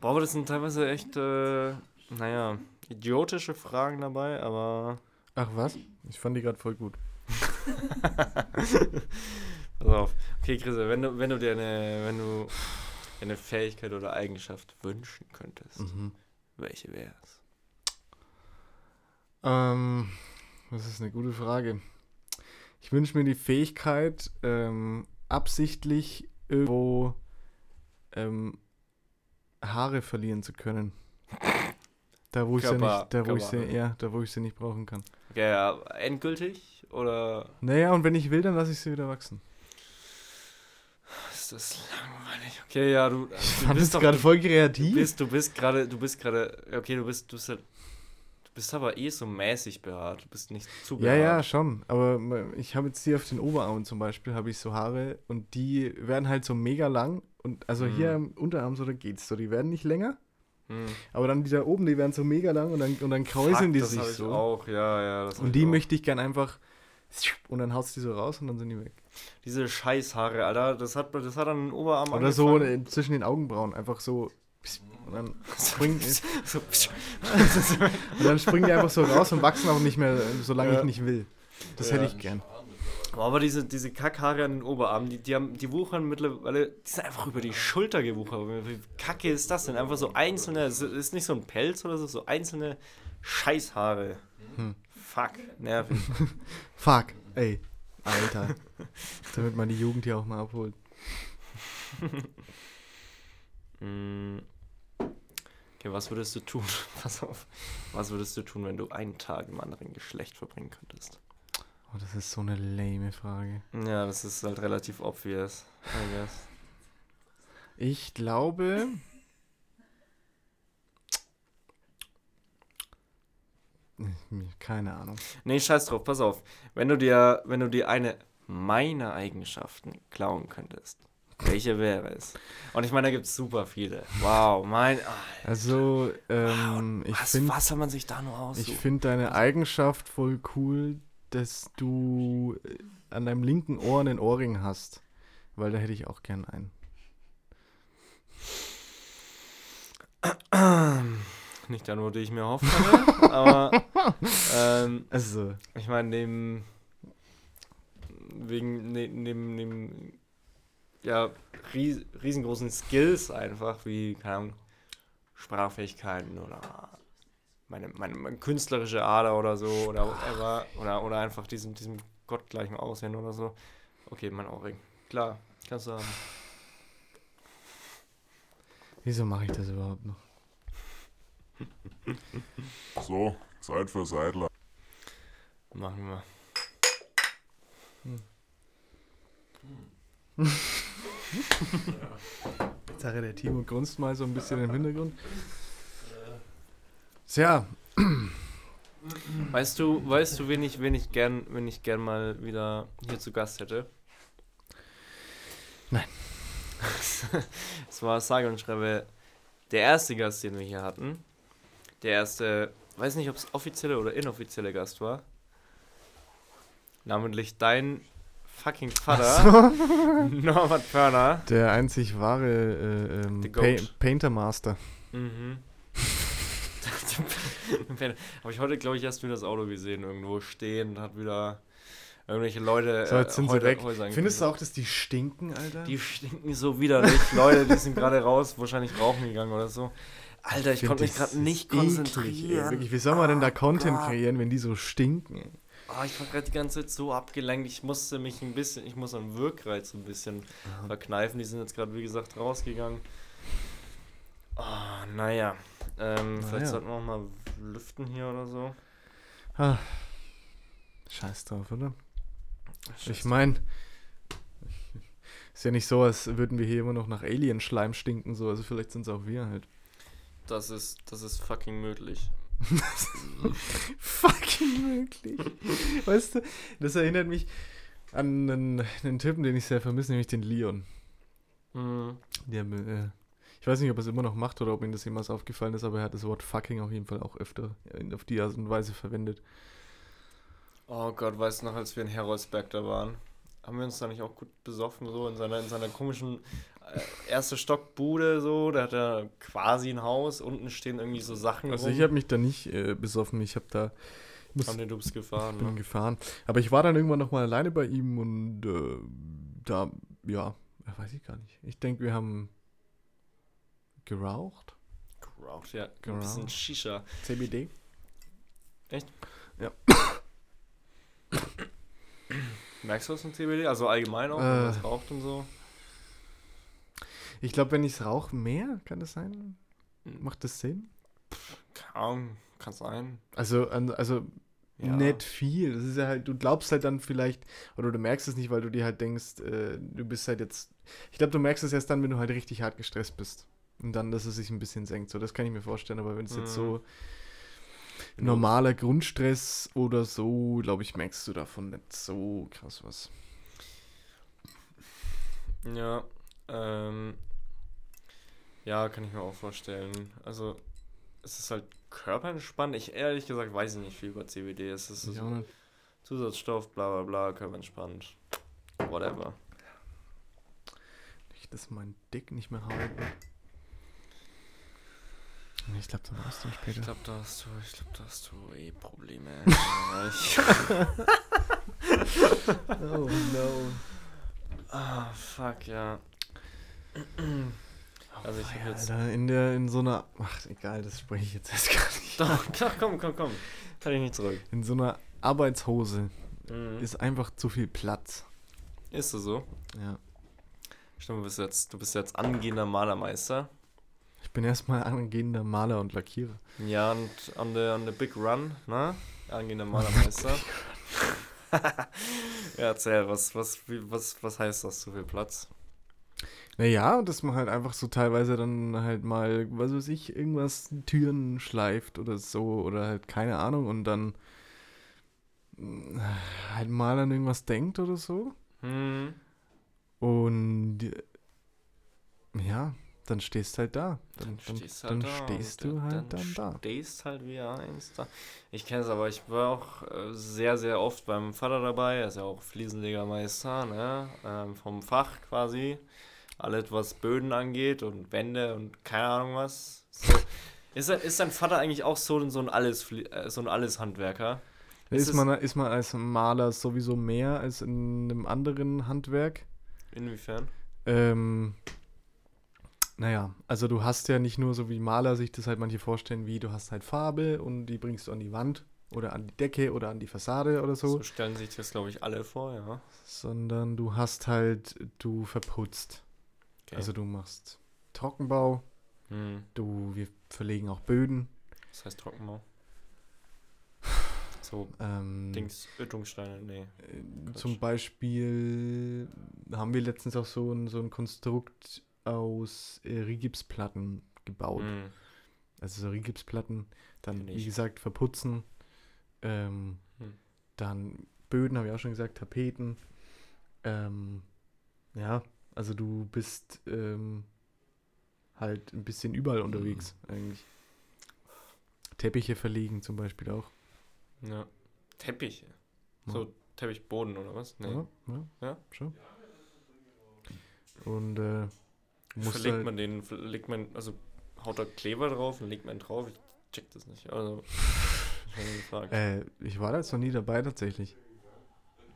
Boah, aber das sind teilweise echt, äh, naja, idiotische Fragen dabei, aber. Ach was? Ich fand die gerade voll gut. Pass auf. Okay, Chris, wenn du, wenn du dir eine, wenn du eine Fähigkeit oder Eigenschaft wünschen könntest, Mhm. welche wäre es? Ähm, das ist eine gute Frage. Ich wünsche mir die Fähigkeit, ähm, absichtlich irgendwo ähm, Haare verlieren zu können. Da wo ich sie Körper- nicht, da wo ich sie, ja, da wo ich sie nicht brauchen kann. Okay, ja, endgültig oder Naja, und wenn ich will, dann lasse ich sie wieder wachsen. ist das langweilig? Okay, ja, du, du bist gerade voll Du kreativ. bist, du bist gerade, du bist gerade, okay, du bist, du bist, halt- du bist aber eh so mäßig behaart. Du bist nicht zu Ja, behaart. ja, schon. Aber ich habe jetzt hier auf den Oberarmen zum Beispiel, habe ich so Haare und die werden halt so mega lang. Und also Mhm. hier am Unterarm so, da geht's so. Die werden nicht länger. Hm. Aber dann die da oben, die werden so mega lang und dann, und dann kräuseln Fuck, die das sich so. auch, ja, ja. Und die möchte ich gern einfach. Und dann haust du die so raus und dann sind die weg. Diese Scheißhaare, Alter, das hat, das hat an den Oberarm Oder so angefangen. äh, zwischen den Augenbrauen. Einfach so. Und dann, springen, so, und dann springen die einfach so raus und wachsen auch nicht mehr, solange Ja. ich nicht will. Das Ja. hätte ich gern. Aber diese, diese Kackhaare an den Oberarmen, die, die, haben, die wuchern mittlerweile, die sind einfach über die Schulter gewuchert. Wie kacke ist das denn? Einfach so einzelne, es ist nicht so ein Pelz oder so, so einzelne Scheißhaare. Hm. Fuck, nervig. Fuck, ey. Alter. Damit man die Jugend hier auch mal abholt. Mm. Okay, was würdest du tun? Pass auf. Was würdest du tun, wenn du einen Tag im anderen Geschlecht verbringen könntest? Oh, das ist so eine lame Frage. Ja, das ist halt relativ obvious, I guess. Ich glaube. Keine Ahnung. Nee, scheiß drauf, pass auf. Wenn du dir, wenn du dir eine meiner Eigenschaften klauen könntest, welche wäre es? Und ich meine, da gibt es super viele. Wow, mein. ah, Also, ähm, ich was, finde was soll man sich da nur aussuchen? ich find deine Eigenschaft voll cool, dass du äh, an deinem linken Ohr einen Ohrring hast. Weil da hätte ich auch gern einen. Nicht der nur, die ich mir hoffe, aber ähm, Also, ich meine, neben wegen ne, neben, neben ja ries, riesengroßen Skills einfach wie keine Ahnung, Sprachfähigkeiten oder meine, meine, meine künstlerische Ader oder so oder whatever oder oder einfach diesem diesem gottgleichen Aussehen oder so. Okay, mein Ohrring. Klar, kannst du haben. wieso mache ich das überhaupt noch? So, Zeit für Seidler. Machen wir. Sache der Timo grunzt mal so ein bisschen im Hintergrund. Tja, Weißt du, weißt du, wen ich, wen ich gern, wen ich gern mal wieder hier zu Gast hätte? Nein. Es war sage und schreibe der erste Gast, den wir hier hatten. Der erste, weiß nicht, ob es offizielle oder inoffizielle Gast war. Namentlich dein fucking Vater, Norbert Pörner. der einzig wahre äh, ähm, Pa Goat. Painter Master. Mhm. Habe ich heute, glaube ich, erst wieder das Auto gesehen, irgendwo stehen und hat wieder irgendwelche Leute. So, jetzt sind sie Häuser- weg. Häuser Findest du auch, dass die stinken, Alter? Die stinken so widerlich. Leute, die sind gerade raus, wahrscheinlich rauchen gegangen oder so. Alter, ich find konnte mich gerade nicht eklig, konzentrieren. Wirklich, wie soll man denn da Content kreieren, wenn die so stinken? Oh, ich war gerade die ganze Zeit so abgelenkt. Ich musste mich ein bisschen, ich muss am Wirkreiz ein bisschen verkneifen. Die sind jetzt gerade, wie gesagt, rausgegangen. Oh, naja. Ähm, Naja. Vielleicht sollten wir auch mal lüften hier oder so. Ah, scheiß drauf, oder? Scheiße. Ich meine, ist ja nicht so, als würden wir hier immer noch nach Alien-Schleim stinken, so. Also vielleicht sind es auch wir halt. Das ist, das ist fucking möglich. Fucking möglich. weißt du, das erinnert mich an einen, einen Typen, den ich sehr vermisse, nämlich den Leon. Mhm. Der, äh, ich weiß nicht, ob er es immer noch macht oder ob ihm das jemals aufgefallen ist, aber er hat das Wort fucking auf jeden Fall auch öfter auf die Art und Weise verwendet. Oh Gott, weißt du noch, als wir in Heroldsberg da waren? Haben wir uns da nicht auch gut besoffen, so in seiner, in seiner komischen äh, erste Stockbude, so? Da hat er quasi ein Haus, unten stehen irgendwie so Sachen. Also rum. ich habe mich da nicht äh, besoffen, ich habe da ich muss, Haben den Dubs gefahren, bin ne? gefahren. Aber ich war dann irgendwann noch mal alleine bei ihm und äh, da, ja, weiß ich gar nicht. Ich denke, wir haben geraucht. Geraucht, ja. Ein Geraucht. bisschen Shisha. CBD. Merkst du was von CBD? Also allgemein auch, wenn Äh. man das raucht und so? Ich glaube, wenn ich es rauche, mehr, kann das sein? Hm. Macht das Sinn? Ahnung, kann sein. Also, also Ja. nicht viel. Das ist ja halt, du glaubst halt dann vielleicht, oder du merkst es nicht, weil du dir halt denkst, äh, du bist halt jetzt. Ich glaube, du merkst es erst dann, wenn du halt richtig hart gestresst bist. Und dann, dass es sich ein bisschen senkt. So, das kann ich mir vorstellen. Aber wenn es jetzt Mhm. so Wenn du- normaler Grundstress oder so, glaube ich, merkst du davon nicht so krass was. Ja, ähm, ja, kann ich mir auch vorstellen. Also, es ist halt körperentspannt. Ich ehrlich gesagt weiß nicht viel über CBD. Es ist Ich so nicht. Zusatzstoff, bla bla bla, körperentspannt. Whatever. Nicht, dass mein Dick nicht mehr wird. Ich glaube, da warst du später. Ich glaube, da hast du, ich glaube, da hast du eh Probleme. Ja, ich, Oh no. Ah, fuck, ja. Also ich habe jetzt... Alter, in der, in so einer, ach egal, das spreche ich jetzt erst gar nicht. Doch, doch, komm, komm, komm. Kann ich nicht zurück. In so einer Arbeitshose Mhm. ist einfach zu viel Platz. Ist das so? Ja. Stimmt, du bist jetzt, du bist jetzt angehender Malermeister. Ich bin erstmal angehender Maler und Lackierer. Ja, und on the, on the big run, ne? Angehender Malermeister. ja, erzähl, was, was, wie, was, was heißt das, zu viel Platz? Naja, dass man halt einfach so teilweise dann halt mal, was weiß ich, irgendwas Türen schleift oder so oder halt keine Ahnung und dann mm, halt mal an irgendwas denkt oder so. Hm. Und äh, ja, dann stehst halt da. Dann, dann, stehst dann da stehst du halt dann dann da. stehst halt wie eins da. Ich kenne es aber, ich war auch äh, sehr, sehr oft beim Vater dabei. Er ist ja auch Fliesenlegermeister, ne? Ähm, vom Fach quasi. Alles, was Böden angeht und Wände und keine Ahnung was. So. ist, ist dein Vater eigentlich auch so, so ein alles äh, so ein Alles-Handwerker? Da Ist ist man, ist man als Maler sowieso mehr als in einem anderen Handwerk. Inwiefern? Ähm, naja, also du hast ja nicht nur so wie Maler sich das halt manche vorstellen, wie du hast halt Farbe und die bringst du an die Wand oder an die Decke oder an die Fassade oder So, so, stellen sich das, glaube ich, alle vor, ja. sondern du hast halt, du verputzt. Okay. Also du machst Trockenbau, hm. du, wir verlegen auch Böden. Das heißt Trockenbau. So, Ähm, Dings, Ötungsteine, nee. Äh. Zum Beispiel haben wir letztens auch so ein, so ein Konstrukt aus äh, Rigipsplatten gebaut. Hm. Also so Rigipsplatten, dann wie gesagt verputzen, ähm, Hm. dann Böden, habe ich auch schon gesagt, Tapeten. Ähm, ja, also du bist ähm, halt ein bisschen überall unterwegs eigentlich. Teppiche verlegen zum Beispiel auch. Ja. Teppiche. Ja. So Teppichboden oder was? Nee. Ja, ja, Ja? schon. Und äh, Verlegt halt, man den, legt man, also haut da Kleber drauf und legt man drauf? Ich check das nicht. Also, gefragt. äh, ich war da jetzt noch nie dabei tatsächlich.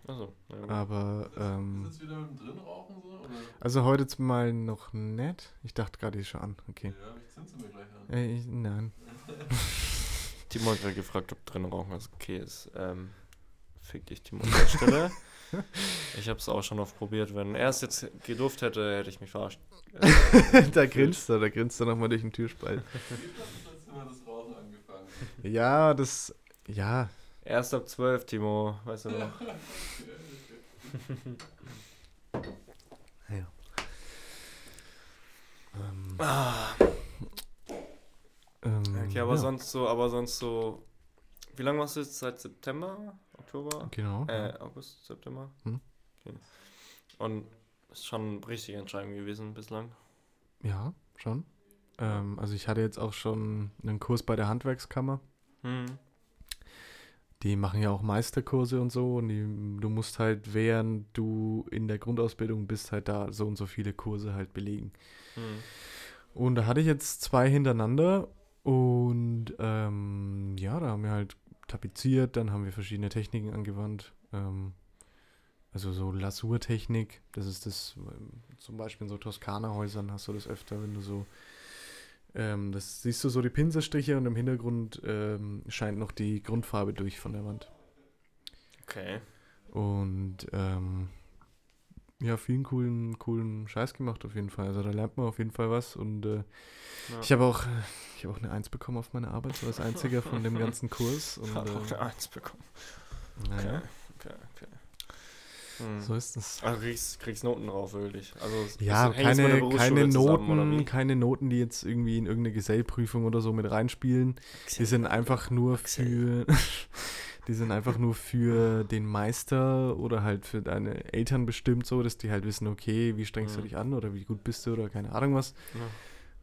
Achso, ja. Aber ähm, Ist jetzt wieder mit dem drin rauchen so? Oder? also heute jetzt mal noch nett. Ich dachte gerade schon an. Okay. Ja, ich zünd sie mir gleich an. Äh, ich, nein. Timo hat gerade gefragt, ob drin rauchen was okay ist. Ähm, fick dich, Timo, an der Stelle. Ich habe es auch schon oft probiert. Wenn er es jetzt gedurft hätte, hätte ich mich verarscht. da grinst er, da grinst er nochmal durch den Türspalt. Ja, das. Ja. Erst ab 12, Timo, weißt du noch. ja. Ähm, Ah, ähm, okay, aber ja, sonst so, aber sonst so. Wie lange machst du jetzt? Seit September? Oktober? Genau. Äh, August, September? Hm. Okay. Und ist schon eine richtige Entscheidung gewesen bislang. Ja, schon. Ähm, also ich hatte jetzt auch schon einen Kurs bei der Handwerkskammer. Hm. Die machen ja auch Meisterkurse und so und die, du musst halt, während du in der Grundausbildung bist, halt da so und so viele Kurse halt belegen. Hm. Und da hatte ich jetzt zwei hintereinander und ähm, ja, da haben wir halt tapeziert, dann haben wir verschiedene Techniken angewandt. Ähm, also so Lasurtechnik, das ist das, ähm, zum Beispiel in so Toskana-Häusern hast du das öfter, wenn du so, ähm, das siehst du so die Pinselstriche und im Hintergrund ähm, scheint noch die Grundfarbe durch von der Wand. Okay. Und ähm, ja, vielen coolen, coolen Scheiß gemacht auf jeden Fall. Also da lernt man auf jeden Fall was. Und äh, Ja. ich habe auch, ich habe auch eine Eins bekommen auf meine Arbeit, so als einziger von dem ganzen Kurs. Und Hab auch äh, eine Eins bekommen. naja, Okay, okay. Hm. so ist es. Also kriegst, kriegst Noten drauf, wirklich. Also Ja, keine, keine Noten, keine Noten, die jetzt irgendwie in irgendeine Gesellprüfung oder so mit reinspielen. Die sind einfach nur für, die sind einfach nur für den Meister oder halt für deine Eltern bestimmt so, dass die halt wissen, okay, wie strengst du Mhm. dich an oder wie gut bist du oder keine Ahnung was. Ja.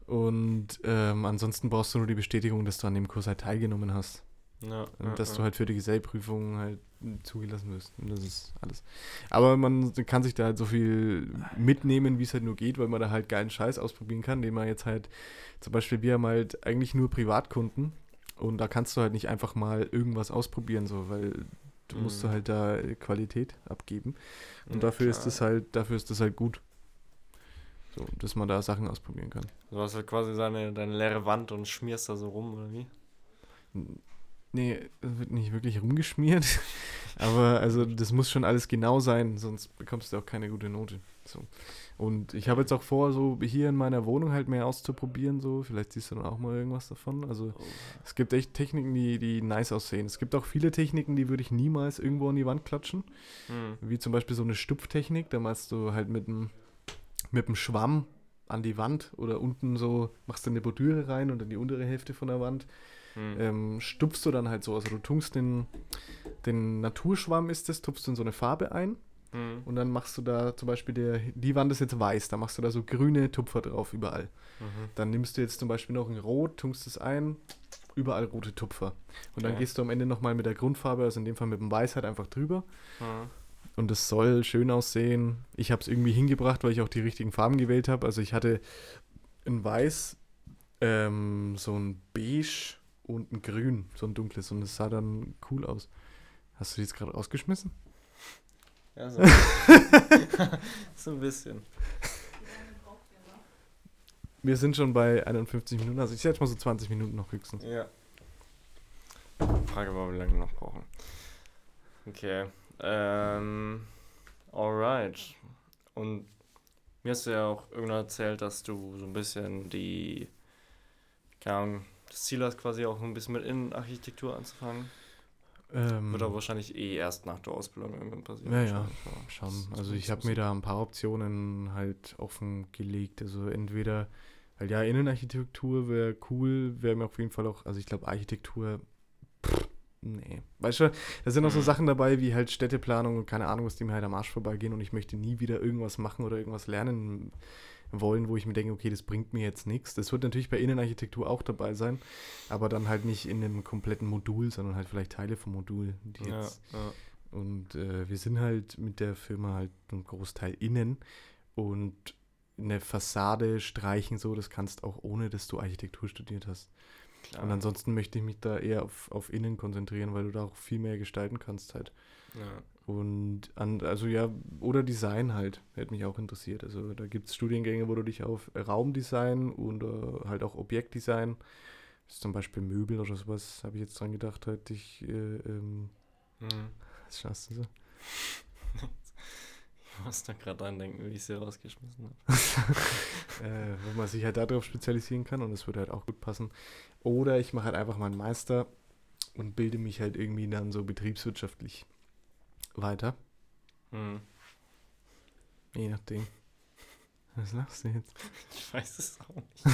Und ähm, ansonsten brauchst du nur die Bestätigung, dass du an dem Kurs halt teilgenommen hast. Ja, Und dass ja. du halt für die Gesellprüfung halt zugelassen wirst. Und das ist alles. Aber man kann sich da halt so viel mitnehmen, wie es halt nur geht, weil man da halt geilen Scheiß ausprobieren kann, den man jetzt halt, zum Beispiel wir haben halt eigentlich nur Privatkunden und da kannst du halt nicht einfach mal irgendwas ausprobieren, so, weil du musst Mhm. du halt da Qualität abgeben. Und Ja, dafür ist klar. es halt, dafür ist es halt gut. So, dass man da Sachen ausprobieren kann. Du hast halt quasi deine, deine leere Wand und schmierst da so rum, oder wie? Nee, es wird nicht wirklich rumgeschmiert. Aber also das muss schon alles genau sein, sonst bekommst du auch keine gute Note. So. Und ich habe jetzt auch vor, so hier in meiner Wohnung halt mehr auszuprobieren. So. Vielleicht siehst du dann auch mal irgendwas davon. Also es gibt echt Techniken, die, die nice aussehen. Es gibt auch viele Techniken, die würde ich niemals irgendwo an die Wand klatschen. Hm. Wie zum Beispiel so eine Stupftechnik. Da machst du halt mit dem mit dem Schwamm an die Wand oder unten so, machst du eine Bordüre rein und in die untere Hälfte von der Wand Hm. ähm, stupfst du dann halt so. Also du tunkst den, den Naturschwamm ist es, tupfst du in so eine Farbe ein Hm. und dann machst du da zum Beispiel, der, die Wand ist jetzt weiß, da machst du da so grüne Tupfer drauf überall. Mhm. Dann nimmst du jetzt zum Beispiel noch ein Rot, tunkst es ein, überall rote Tupfer. Und dann Okay. gehst du am Ende nochmal mit der Grundfarbe, also in dem Fall mit dem Weiß halt einfach drüber. Mhm. Und es soll schön aussehen. Ich habe es irgendwie hingebracht, weil ich auch die richtigen Farben gewählt habe. Also ich hatte ein Weiß, ähm, so ein Beige und ein Grün, so ein dunkles. Und es sah dann cool aus. Hast du die jetzt gerade rausgeschmissen? Ja, so. so ein bisschen. Wir sind schon bei 51 Minuten, also ich schätze mal so 20 Minuten noch höchstens. Ja. Frage mal, wie lange wir noch brauchen. Okay. Ähm, alright. Und mir hast du ja auch irgendwann erzählt, dass du so ein bisschen die, keine Ahnung, das Ziel hast, quasi auch ein bisschen mit Innenarchitektur anzufangen. Ähm, Wird aber wahrscheinlich eh erst nach der Ausbildung irgendwann passieren. Ja, ja. Das- Also ich habe mir da ein paar Optionen halt offen gelegt. Also entweder, halt ja, Innenarchitektur wäre cool, wäre mir auf jeden Fall auch, also ich glaube Architektur, nee. Weißt du, da sind auch so Mhm. Sachen dabei wie halt Städteplanung und keine Ahnung, was die mir halt am Arsch vorbeigehen und ich möchte nie wieder irgendwas machen oder irgendwas lernen wollen, wo ich mir denke, okay, das bringt mir jetzt nichts. Das wird natürlich bei Innenarchitektur auch dabei sein, aber dann halt nicht in einem kompletten Modul, sondern halt vielleicht Teile vom Modul, Ja, ja. und äh, wir sind halt mit der Firma halt ein Großteil innen und eine Fassade streichen so, das kannst auch ohne, dass du Architektur studiert hast. Klar. Und ansonsten möchte ich mich da eher auf, auf innen konzentrieren, weil du da auch viel mehr gestalten kannst halt. ja. Und an, also ja, oder Design halt, hätte mich auch interessiert. Also da gibt es Studiengänge, wo du dich auf Raumdesign und äh, halt auch Objektdesign, ist zum Beispiel Möbel oder sowas, habe ich jetzt dran gedacht, halt dich, äh, ähm, Mhm. was schaust du so? Muss da gerade dran denken, wie ich sie rausgeschmissen habe. äh, wo man sich halt darauf spezialisieren kann und das würde halt auch gut passen. Oder ich mache halt einfach meinen Meister und bilde mich halt irgendwie dann so betriebswirtschaftlich weiter. Mhm. Je nachdem. Was lachst du jetzt? Ich weiß es auch nicht.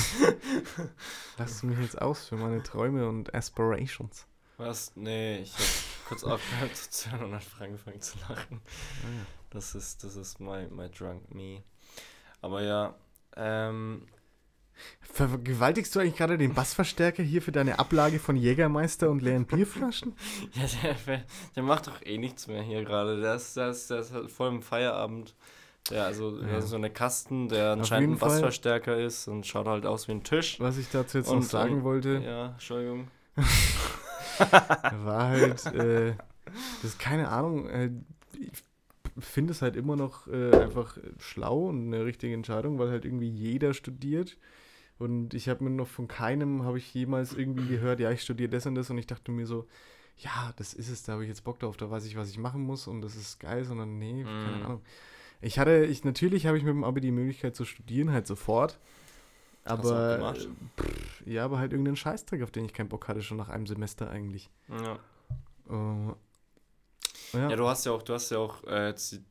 Du mich jetzt aus für meine Träume und Aspirations? Was? Nee, ich habe kurz aufgehört zu zählen und einfach angefangen zu lachen. Ah, Das ist, das ist my, my drunk me. Aber ja, ähm, Vergewaltigst du eigentlich gerade den Bassverstärker hier für deine Ablage von Jägermeister und leeren Bierflaschen? ja, der, der macht doch eh nichts mehr hier gerade. Der ist, der, ist, der ist halt voll im Feierabend. Der, also, Ja. der ist so eine Kasten, der anscheinend ein Fall- Bassverstärker ist und schaut halt aus wie ein Tisch. Was ich dazu jetzt noch Und, sagen ähm, wollte, Ja, Entschuldigung. war halt, äh, das ist keine Ahnung, äh, ich finde es halt immer noch äh, einfach schlau und eine richtige Entscheidung, weil halt irgendwie jeder studiert. Und ich habe mir noch von keinem, habe ich jemals irgendwie gehört, ja, ich studiere das und das und ich dachte mir so, ja, das ist es, da habe ich jetzt Bock drauf, da weiß ich, was ich machen muss und das ist geil, sondern nee, keine Mm. Ahnung. Ich hatte, ich, natürlich habe ich mit dem Abi die Möglichkeit zu studieren, halt sofort. Aber, pff, ja, aber halt irgendeinen Scheißdreck, auf den ich keinen Bock hatte, schon nach einem Semester eigentlich. Ja. Äh, ja. Ja, du hast ja auch, du hast ja auch äh, jetzt, die-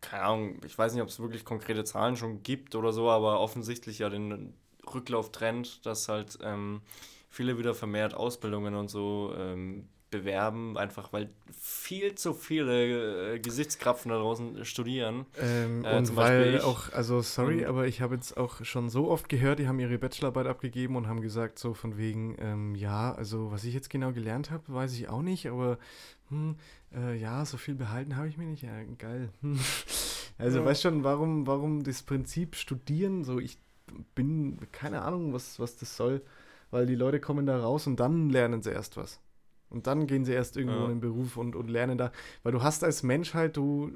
keine Ahnung, ich weiß nicht, ob es wirklich konkrete Zahlen schon gibt oder so, aber offensichtlich ja den Rücklauftrend, dass halt ähm, viele wieder vermehrt Ausbildungen und so ähm, bewerben, einfach weil viel zu viele äh, Gesichtskrapfen da draußen studieren. Ähm, Äh, und weil auch, also sorry, Und- aber ich habe jetzt auch schon so oft gehört, die haben ihre Bachelorarbeit abgegeben und haben gesagt, so von wegen, ähm, ja, also was ich jetzt genau gelernt habe, weiß ich auch nicht, aber hm, äh, ja, so viel behalten habe ich mir nicht. Ja, geil. Hm. Also Ja. weißt schon, warum, warum das Prinzip studieren, so ich bin, keine Ahnung, was, was das soll, weil die Leute kommen da raus und dann lernen sie erst was. Und dann gehen sie erst irgendwo Ja. in den Beruf und, und lernen da. Weil du hast als Mensch halt, du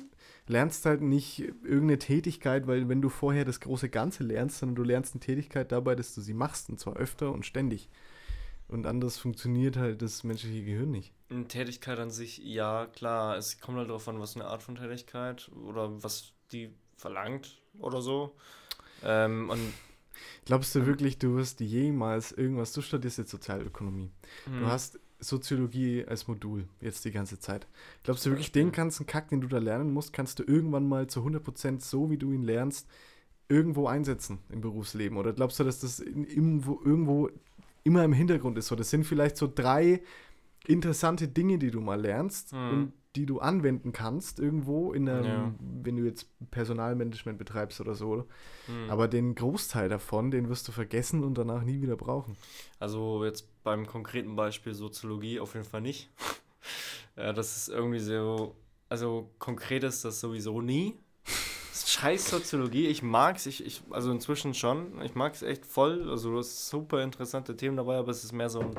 lernst halt nicht irgendeine Tätigkeit, weil wenn du vorher das große Ganze lernst, sondern du lernst eine Tätigkeit dabei, dass du sie machst und zwar öfter und ständig. Und anders funktioniert halt das menschliche Gehirn nicht. Eine Tätigkeit an sich, ja, klar. Es kommt halt darauf an, was eine Art von Tätigkeit oder was die verlangt oder so. Ähm, und Glaubst du wirklich, du wirst jemals irgendwas, du studierst jetzt Sozialökonomie, du hm, hast Soziologie als Modul jetzt die ganze Zeit. Glaubst du wirklich, den ganzen Kack, den du da lernen musst, kannst du irgendwann mal zu 100% so, wie du ihn lernst, irgendwo einsetzen im Berufsleben? Oder glaubst du, dass das in, irgendwo, irgendwo immer im Hintergrund ist? So, das sind vielleicht so drei interessante Dinge, die du mal lernst Mhm. und die du anwenden kannst irgendwo in einem, Ja. wenn du jetzt Personalmanagement betreibst oder so. hm. Aber den Großteil davon, den wirst du vergessen und danach nie wieder brauchen. Also jetzt beim konkreten Beispiel Soziologie auf jeden Fall nicht. ja, das ist irgendwie so, also konkret ist das sowieso nie. Scheiß Soziologie, ich mag's, ich, ich, also inzwischen schon, ich mag's echt voll, also du hast super interessante Themen dabei, aber es ist mehr so ein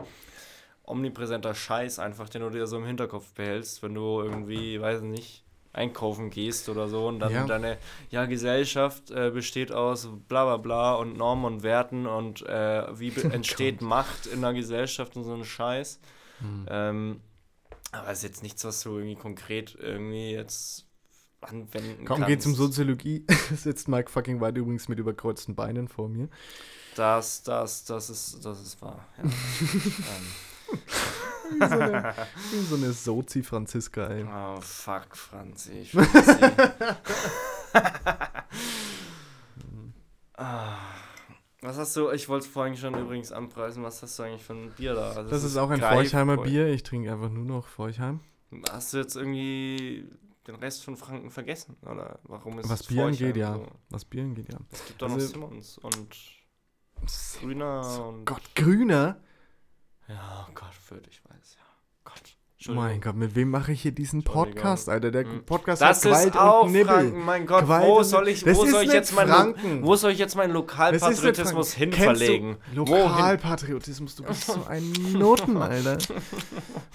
omnipräsenter Scheiß einfach, den du dir so im Hinterkopf behältst, wenn du irgendwie, weiß nicht, einkaufen gehst oder so und dann Ja. deine ja, Gesellschaft äh, besteht aus bla bla bla und Normen und Werten und äh, wie be- entsteht Macht in der Gesellschaft und so ein Scheiß. Ähm, aber es ist jetzt nichts, was du irgendwie konkret irgendwie jetzt anwenden Kaum kannst. geht's um Soziologie, sitzt Mike fucking White übrigens mit überkreuzten Beinen vor mir. Das, das, das ist, das ist wahr. Ja. ähm, Wie so eine, wie so eine Sozi-Franziska, ey. oh, fuck, Franzi. Ich. Ah, was hast du, ich wollte es vorhin schon übrigens anpreisen, was hast du eigentlich für ein Bier da? Also Das ist auch ein Greif- Forchheimer Bier. Ich trinke einfach nur noch Forchheim. Hast du jetzt irgendwie den Rest von Franken vergessen? Oder warum ist Was Bier angeht, ja. so? Was Bier angeht, ja. Es gibt doch noch Also- Simmons und Grüner und. Gott, grüner? Ja, oh Gott, würde ich weiß, ja. Mein Gott, mit wem mache ich hier diesen. Podcast, Alter? Der Hm. Podcast Das hat Gewalt ist auch und Nibbel. Franken, mein Gott. Gewalt wo soll ich, wo soll ich jetzt mein, wo soll ich jetzt meinen Lokalpatriotismus? Kennst du Wohin? Lokalpatriotismus, du bist so ein Noten, Alter.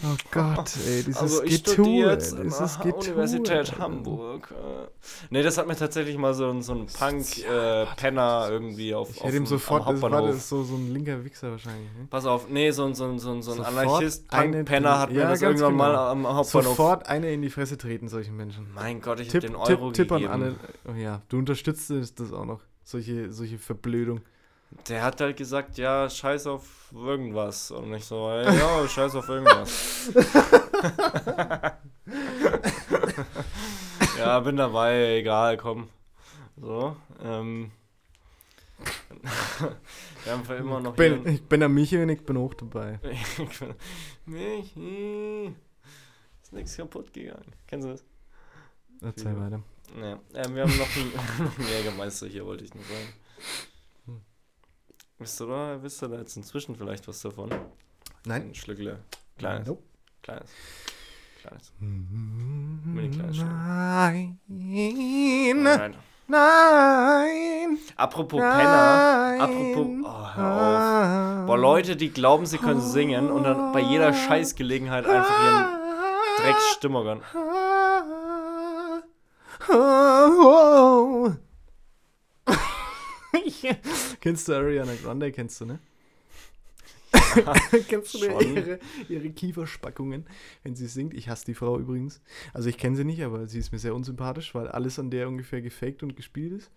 Oh Gott, ey, dieses Also ich Getue, jetzt dieses Getue. Universität. Hamburg. äh. Nee, das hat mir tatsächlich mal so, ein- so ein Punk-Penner irgendwie auf, Ich auf hätte ihm dem- sofort, am das war Hauptbahnhof. das so, so ein linker Wichser wahrscheinlich. Ne? Pass auf, nee, so, ein- so, so, so ein Sofort Anarchist, eine- Punk-Penner hat mir Ja, das irgendwann mal genau. am Hauptbahnhof. Sofort eine in die Fresse treten, solchen Menschen. Mein Gott, ich hab Tipp, den Tipp, Euro Tipp an gegeben. alle. Oh ja, du unterstützt das auch noch. Solche, solche Verblödung. Der hat halt gesagt, ja, scheiß auf irgendwas. Und ich so, ey, ja, scheiß auf irgendwas. ja, bin dabei, egal, komm. So, ähm. Wir haben immer noch Bin, hier- ich bin am Michi und ich bin auch dabei. Ich bin- Michi. Ist nichts kaputt gegangen. Kennst du das? Erzähl weiter. Ja, ähm, wir haben noch einen, noch einen Jägermeister hier, wollte ich nur sagen. Hm. Wisst ihr da, wisst ihr da jetzt inzwischen vielleicht was davon? Nein. Ein Schlückle. Kleines. Nope. Kleines. Kleines. Mini kleines Stück. Nein. Nein. Nein. Apropos Nein. Penner. Apropos. Oh, hör auf. Boah, Leute, die glauben, sie können singen und dann bei jeder Scheißgelegenheit einfach ihren Drecksstimme gönnen. kennst du Ariana Grande? Kennst du, ne? kennst du schon. ihre, ihre Kieferspackungen, wenn sie singt? Ich hasse die Frau übrigens. Also ich kenne sie nicht, aber sie ist mir sehr unsympathisch, weil alles an der ungefähr gefaked und gespielt ist.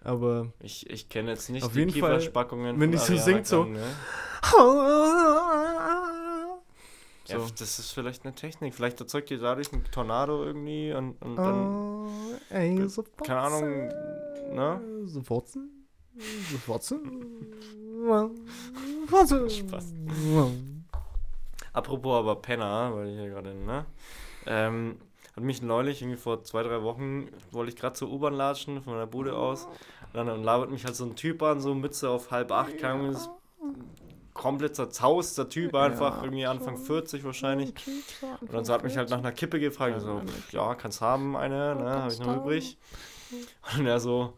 Aber Ich, ich kenne jetzt nicht Auf die jeden Fall, Kieferspackungen wenn von die so singt, so-. Ja, So. das ist vielleicht eine Technik. Vielleicht erzeugt ihr dadurch einen Tornado irgendwie und, und dann, Oh, ey, so keine Ahnung, ne? So Fotzen? Fotzen? Fotzen? Spaß. Apropos aber Penner, weil ich hier gerade, ne? Ähm, hat mich neulich, irgendwie vor zwei, drei Wochen, wollte ich gerade zur U-Bahn latschen, von meiner Bude aus. Und dann, dann labert mich halt so ein Typ an, so Mütze auf halb acht, keine Ahnung, ist komplett zerzauster Typ, einfach irgendwie Anfang 40 wahrscheinlich. Und dann so hat mich halt nach einer Kippe gefragt. Ich so, ja, kannst haben eine, ne? Habe ich noch übrig. Und er so,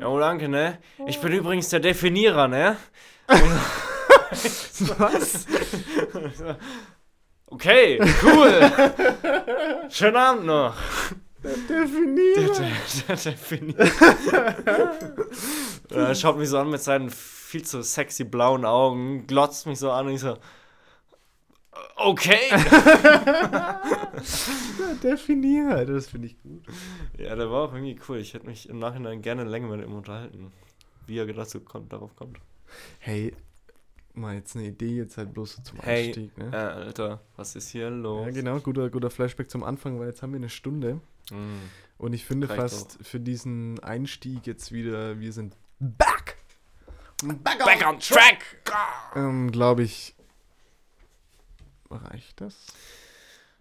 ja, oh, danke, ne? Ich bin übrigens der Definierer, ne? Was? Okay, cool. Schönen Abend noch. Definiert. Der, der, der definiert. er schaut mich so an mit seinen viel zu sexy blauen Augen, glotzt mich so an und ich so, okay. Definiert. Das finde ich gut. Ja, der war auch irgendwie cool. Ich hätte mich im Nachhinein gerne länger mit ihm unterhalten, wie er dazu kommt, darauf kommt. Hey, mal jetzt eine Idee, jetzt halt bloß so zum Hey, Einstieg, ne? Äh, Alter, was ist hier los? Ja, genau, guter, guter Flashback zum Anfang, weil jetzt haben wir eine Stunde. Mm. Und ich finde fast für diesen Einstieg jetzt wieder, wir sind back! Back on track! Ähm, glaube ich. Reicht das?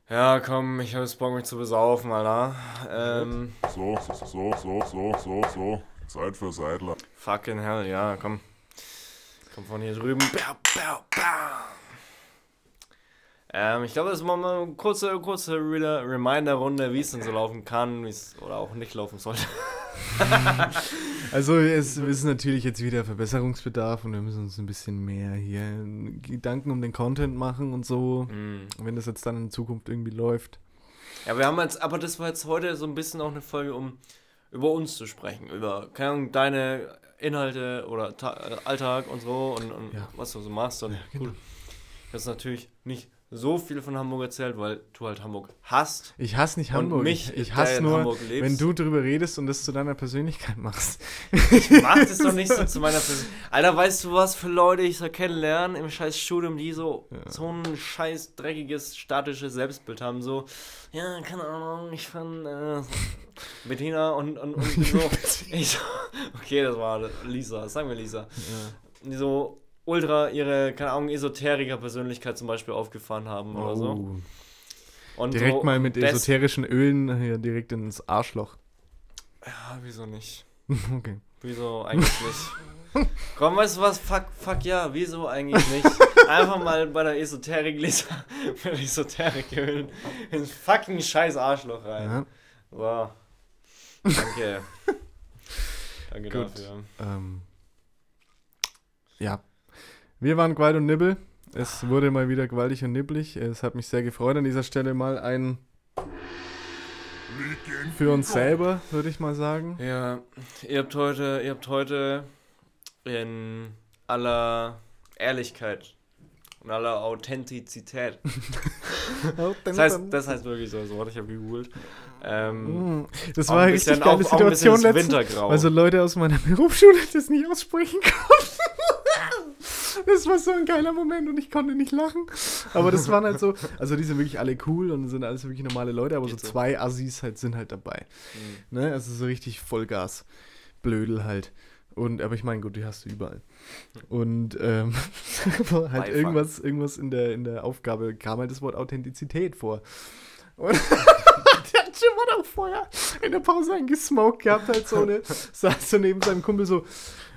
Ja, komm, ich habe jetzt Bock, mich zu besaufen, Alter. Ähm, So, so, so, so, so, so, so. Zeit für Seidler. fucking hell, ja, komm. Komm von hier drüben. Bau, bau, bau. Ähm, ich glaube, das ist mal eine kurze, kurze Re- Reminder-Runde, wie es denn so laufen kann, wie es oder auch nicht laufen sollte. Also es ist natürlich jetzt wieder Verbesserungsbedarf und wir müssen uns ein bisschen mehr hier Gedanken um den Content machen und so. Mm. Wenn das jetzt dann in Zukunft irgendwie läuft. Ja, wir haben jetzt, aber das war jetzt heute so ein bisschen auch eine Folge, um über uns zu sprechen, über, keine Ahnung, deine Inhalte oder Ta Alltag und so und, und Ja. was du so machst. Und Ja, genau. cool. Habe natürlich nicht so viel von Hamburg erzählt, weil du halt Hamburg hast. Ich hasse nicht Und Hamburg. mich, ich ich hasse nur, Hamburg lebst. wenn du drüber redest und das zu deiner Persönlichkeit machst. Mach das doch nicht so zu meiner Person. Alter, weißt du, was für Leute ich so kennenlerne im scheiß Studium, die so, so ein scheiß dreckiges, statisches Selbstbild haben, so, ja, keine Ahnung, ich fand äh, Bettina und, und, und so, ich so, okay, das war Lisa, sagen wir Lisa, die so ultra ihre, keine Ahnung, Esoteriker-Persönlichkeit zum Beispiel aufgefahren haben oder so. Oh. Und Direkt so, mal mit esoterischen Ölen hier direkt ins Arschloch. Ja, wieso nicht? Okay. Wieso eigentlich nicht? Komm, weißt du was? Fuck, fuck ja, wieso eigentlich nicht? Einfach mal bei der Esoterik Lisa, bei der Esoterik ölen, ins fucking scheiß Arschloch rein. Ja, So. Danke. Danke Gut. dafür. ähm, ja. Wir waren Gwalt und Nibbel. Es wurde mal wieder gewaltig und nibbelig. Es hat mich sehr gefreut. An dieser Stelle mal ein für uns selber, würde ich mal sagen. Ja, ihr habt heute, ihr habt heute in aller Ehrlichkeit und aller Authentizität. Das heißt, das heißt wirklich so, so ich habe gegoogelt. Ähm, Mm, Das war ein eine richtig geile auch- auch ein bisschen Situation letztens. Wintergrau. Also Leute aus meiner Berufsschule das nicht aussprechen konnten. Das war so ein geiler Moment und ich konnte nicht lachen. Aber das waren halt so, also die sind wirklich alle cool und sind alles wirklich normale Leute, aber so Geht so. zwei Assis halt sind halt dabei. Mhm. Ne? Also so richtig Vollgas. Blödel halt. Und, aber ich meine, gut, die hast du überall. Und ähm, halt Beifang. irgendwas, irgendwas in der, in der Aufgabe kam halt das Wort Authentizität vor. Und der Jim hat auch vorher in der Pause einen gesmoked gehabt, halt so eine, saß so neben seinem Kumpel so,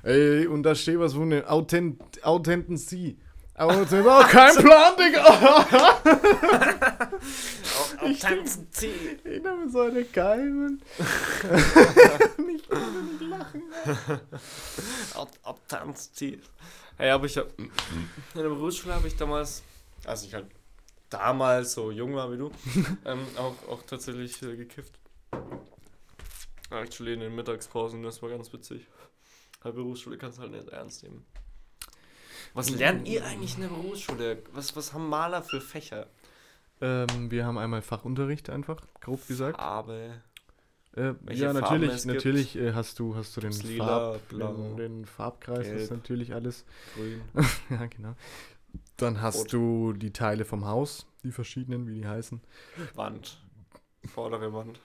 ey, und da steht was von eine Authent Authentizität. Aber das ist auch kein Plan, Digga. Ich dachte so eine geil, Mann. ich konnte nicht lachen. Ziehen. Hey, aber ich hab, in der Berufsschule habe ich damals, als ich halt damals so jung war wie du, ähm, auch, auch tatsächlich äh, gekifft. Actually in den Mittagspausen, das war ganz witzig. Halt Berufsschule kannst du halt nicht ernst nehmen. Was lernt ihr eigentlich in der Berufsschule? Was, was haben Maler für Fächer? Ähm, wir haben einmal Fachunterricht einfach, grob gesagt. Farbe, Äh, ja, natürlich, es gibt. natürlich äh, hast du hast du den, Lila, Farb, den, den Farbkreis, das ist Gelb. natürlich alles. grün. ja, genau. Dann hast Rot. du die Teile vom Haus, die verschiedenen, wie die heißen. Wand. Vordere Wand.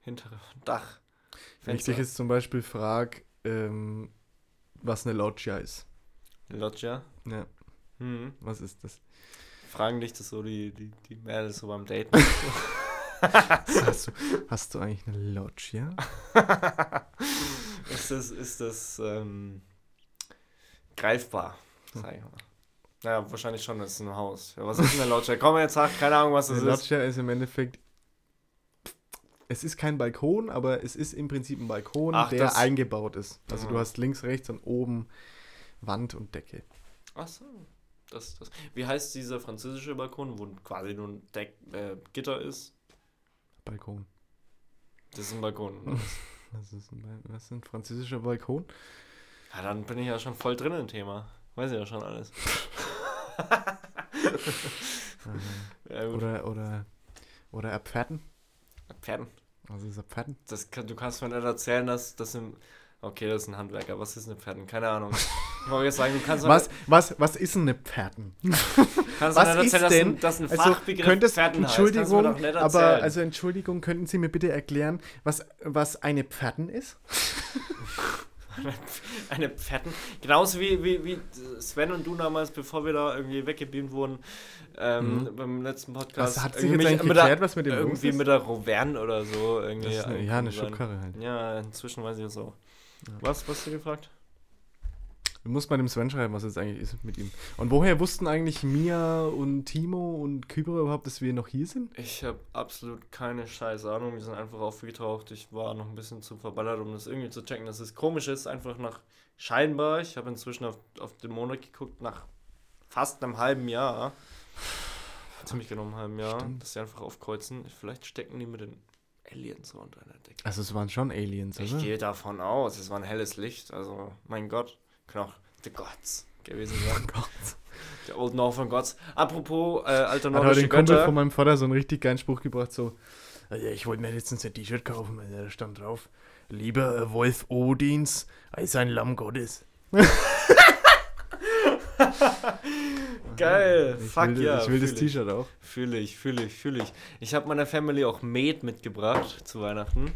Hintere Wand. Dach. Wenn ich dich jetzt zum Beispiel frage, ähm, was eine Loggia ist. Loggia. Ja, Hm. was ist das? Fragen dich das so die, die, die Mädels so beim Daten. Hast du, hast du eigentlich eine Loggia? ist das, ist das ähm, greifbar? Sag ich mal. Naja, wahrscheinlich schon, das ist ein Haus. Ja, was ist denn eine Loggia? Komm jetzt, sag, keine Ahnung, was das Eine ist. Loggia ist im Endeffekt. Es ist kein Balkon, aber es ist im Prinzip ein Balkon, Ach, der das- eingebaut ist. Also Ah. du hast links, rechts und oben Wand und Decke. Ach so. Das, das. Wie heißt dieser französische Balkon, wo quasi nur ein Deck, äh, Gitter ist? Balkon. Das ist ein Balkon. was? Ist ein, was ist ein französischer Balkon? ja, dann bin ich ja schon voll drin im Thema. Weiß ich ja schon alles. ja. Oder, oder, oder Abpferden? Pferden. Also ist Abpferden? Das kann, du kannst mir nicht erzählen, dass das im. Okay, das ist ein Handwerker. Was ist eine Pferden? Keine Ahnung. Ich wollte jetzt sagen, du kannst Was, was, was ist denn eine Pferden? kannst was nicht ist erzählen, dass denn- ein, dass ein Also Fachbegriff könntest, Pferden heißt. Entschuldigung, nicht aber also Entschuldigung, könnten Sie mir bitte erklären, was, was eine Pferden ist? Eine Pferden. Genauso wie, wie, wie Sven und du damals, bevor wir da irgendwie weggebeamt wurden, ähm, beim letzten Podcast. Mhm. Was hat sich jetzt eigentlich mit der- geklärt, was mit dem Irgendwie mit der Rovern oder so. Irgendwie eine, ja, eine. Schubkarre halt. Ja, inzwischen weiß ich das auch. Was, was hast du gefragt? Du musst mal dem Sven schreiben, was jetzt eigentlich ist mit ihm. Und woher wussten eigentlich Mia und Timo und Kybra überhaupt, dass wir noch hier sind? Ich habe absolut keine scheiß Ahnung. Wir sind einfach aufgetaucht. Ich war noch ein bisschen zu verballert, um das irgendwie zu checken, dass es komisch ist. Einfach nach scheinbar, ich habe inzwischen auf, auf den Monat geguckt, nach fast einem halben Jahr. Ziemlich genau einem halben Jahr, Stimmt. dass sie einfach aufkreuzen. Vielleicht stecken die mit den Aliens so unter einer Decke. Also es waren schon Aliens, Ich oder? gehe davon aus, es war ein helles Licht. Also, mein Gott, auch The Gods gewesen. Gott. Der Old Northern Gods. Apropos äh, alte Hat heute nordische ein Kumpel von meinem Vater so einen richtig geilen Spruch gebracht, so, also ich wollte mir letztens ein T-Shirt kaufen, also da stand drauf, lieber äh, Wolf Odins als ein Lamm Gottes. Geil, Ich fuck will, ja. Ich will das T-Shirt auch. Fühle ich, fühle ich, fühle ich. Ich habe meiner Family auch Met mitgebracht zu Weihnachten.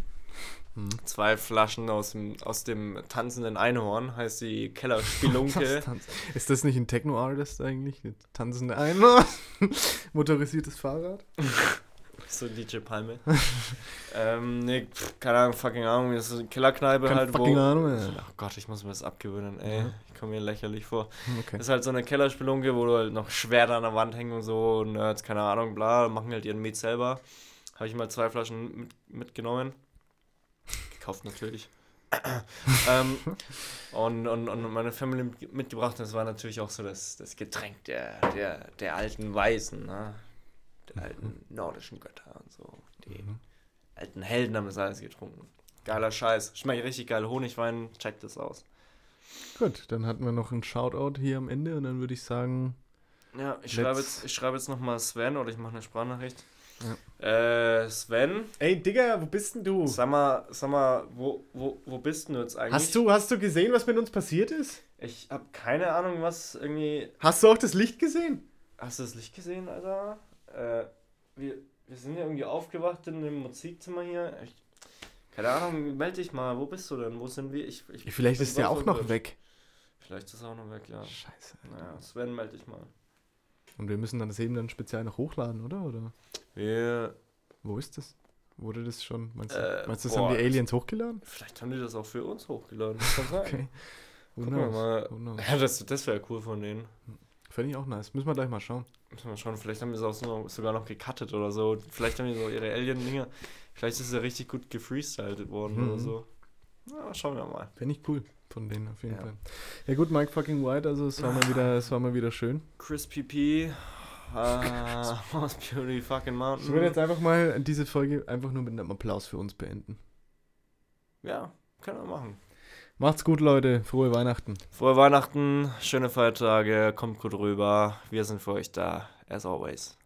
Hm. Zwei Flaschen aus dem, aus dem tanzenden Einhorn, heißt die Kellerspelunke. Ist das nicht ein Techno-Artist eigentlich? Ein Tanzende Einer? Motorisiertes Fahrrad? so DJ Palme. ähm, nee, pff, keine Ahnung, fucking Ahnung. Das ist eine Kellerkneipe Keine halt, fucking wo. Ahnung, ja. Ach Gott, ich muss mir das abgewöhnen, ey. Ja. Ich komme mir lächerlich vor. Okay. Das ist halt so eine Kellerspelunke, wo du halt noch Schwerter an der Wand hängen und so, Nerds, keine Ahnung, bla, machen halt ihren Met selber. Habe ich mal zwei Flaschen mit, mitgenommen. Gekauft natürlich. ähm, und, und, und meine Family mit- mitgebracht. Das war natürlich auch so das, das Getränk der, der, der alten Weisen, ne? der alten nordischen Götter und so. Die alten Helden haben das alles getrunken. Geiler Scheiß. Schmeckt richtig geil. Honigwein, checkt das aus. Gut, dann hatten wir noch einen Shoutout hier am Ende und dann würde ich sagen, Ja, ich schreibe jetzt, ich schreibe jetzt nochmal Sven oder ich mache eine Sprachnachricht. Äh, Sven, ey Digga, wo bist denn du? sag mal, sag mal, wo, wo, wo bist denn du jetzt eigentlich? Hast du, hast du gesehen, was mit uns passiert ist? Ich habe keine Ahnung, was irgendwie. Hast du auch das Licht gesehen? Hast du das Licht gesehen, Alter? Äh, wir, wir sind ja irgendwie aufgewacht in dem Musikzimmer hier. Ich, keine Ahnung, melde dich mal. Wo bist du denn? Wo sind wir? Ich, ich, Vielleicht ist der auch noch verwirrt. weg. Vielleicht ist er auch noch weg, ja. Scheiße. Naja, Sven, melde dich mal. Und wir müssen dann das eben dann speziell noch hochladen, oder? Oder Wir. wo ist das? Wurde das schon? Meinst du, Äh, meinst du das boah, haben die Aliens hochgeladen? Vielleicht haben die das auch für uns hochgeladen. Das kann sein. Okay. Wir knows? mal. Knows? Ja, das, das wäre cool von denen. Fände ich auch nice. Müssen wir gleich mal schauen. Müssen wir mal schauen, vielleicht haben die es auch so, sogar noch gecuttet oder so. Vielleicht haben die so ihre Alien-Dinger. Vielleicht ist es ja richtig gut gefreestylt worden Mhm. oder so. Ja, schauen wir mal. Fände ich cool von denen auf jeden Ja. Fall. Ja gut, Mike fucking White, also es war mal wieder, es war mal wieder schön. Crispy P. Uh, aus Beauty fucking Mountain. Ich würde jetzt einfach mal diese Folge einfach nur mit einem Applaus für uns beenden. ja, können wir machen. Macht's gut, Leute. Frohe Weihnachten. Frohe Weihnachten, schöne Feiertage, kommt gut rüber. Wir sind für euch da, as always.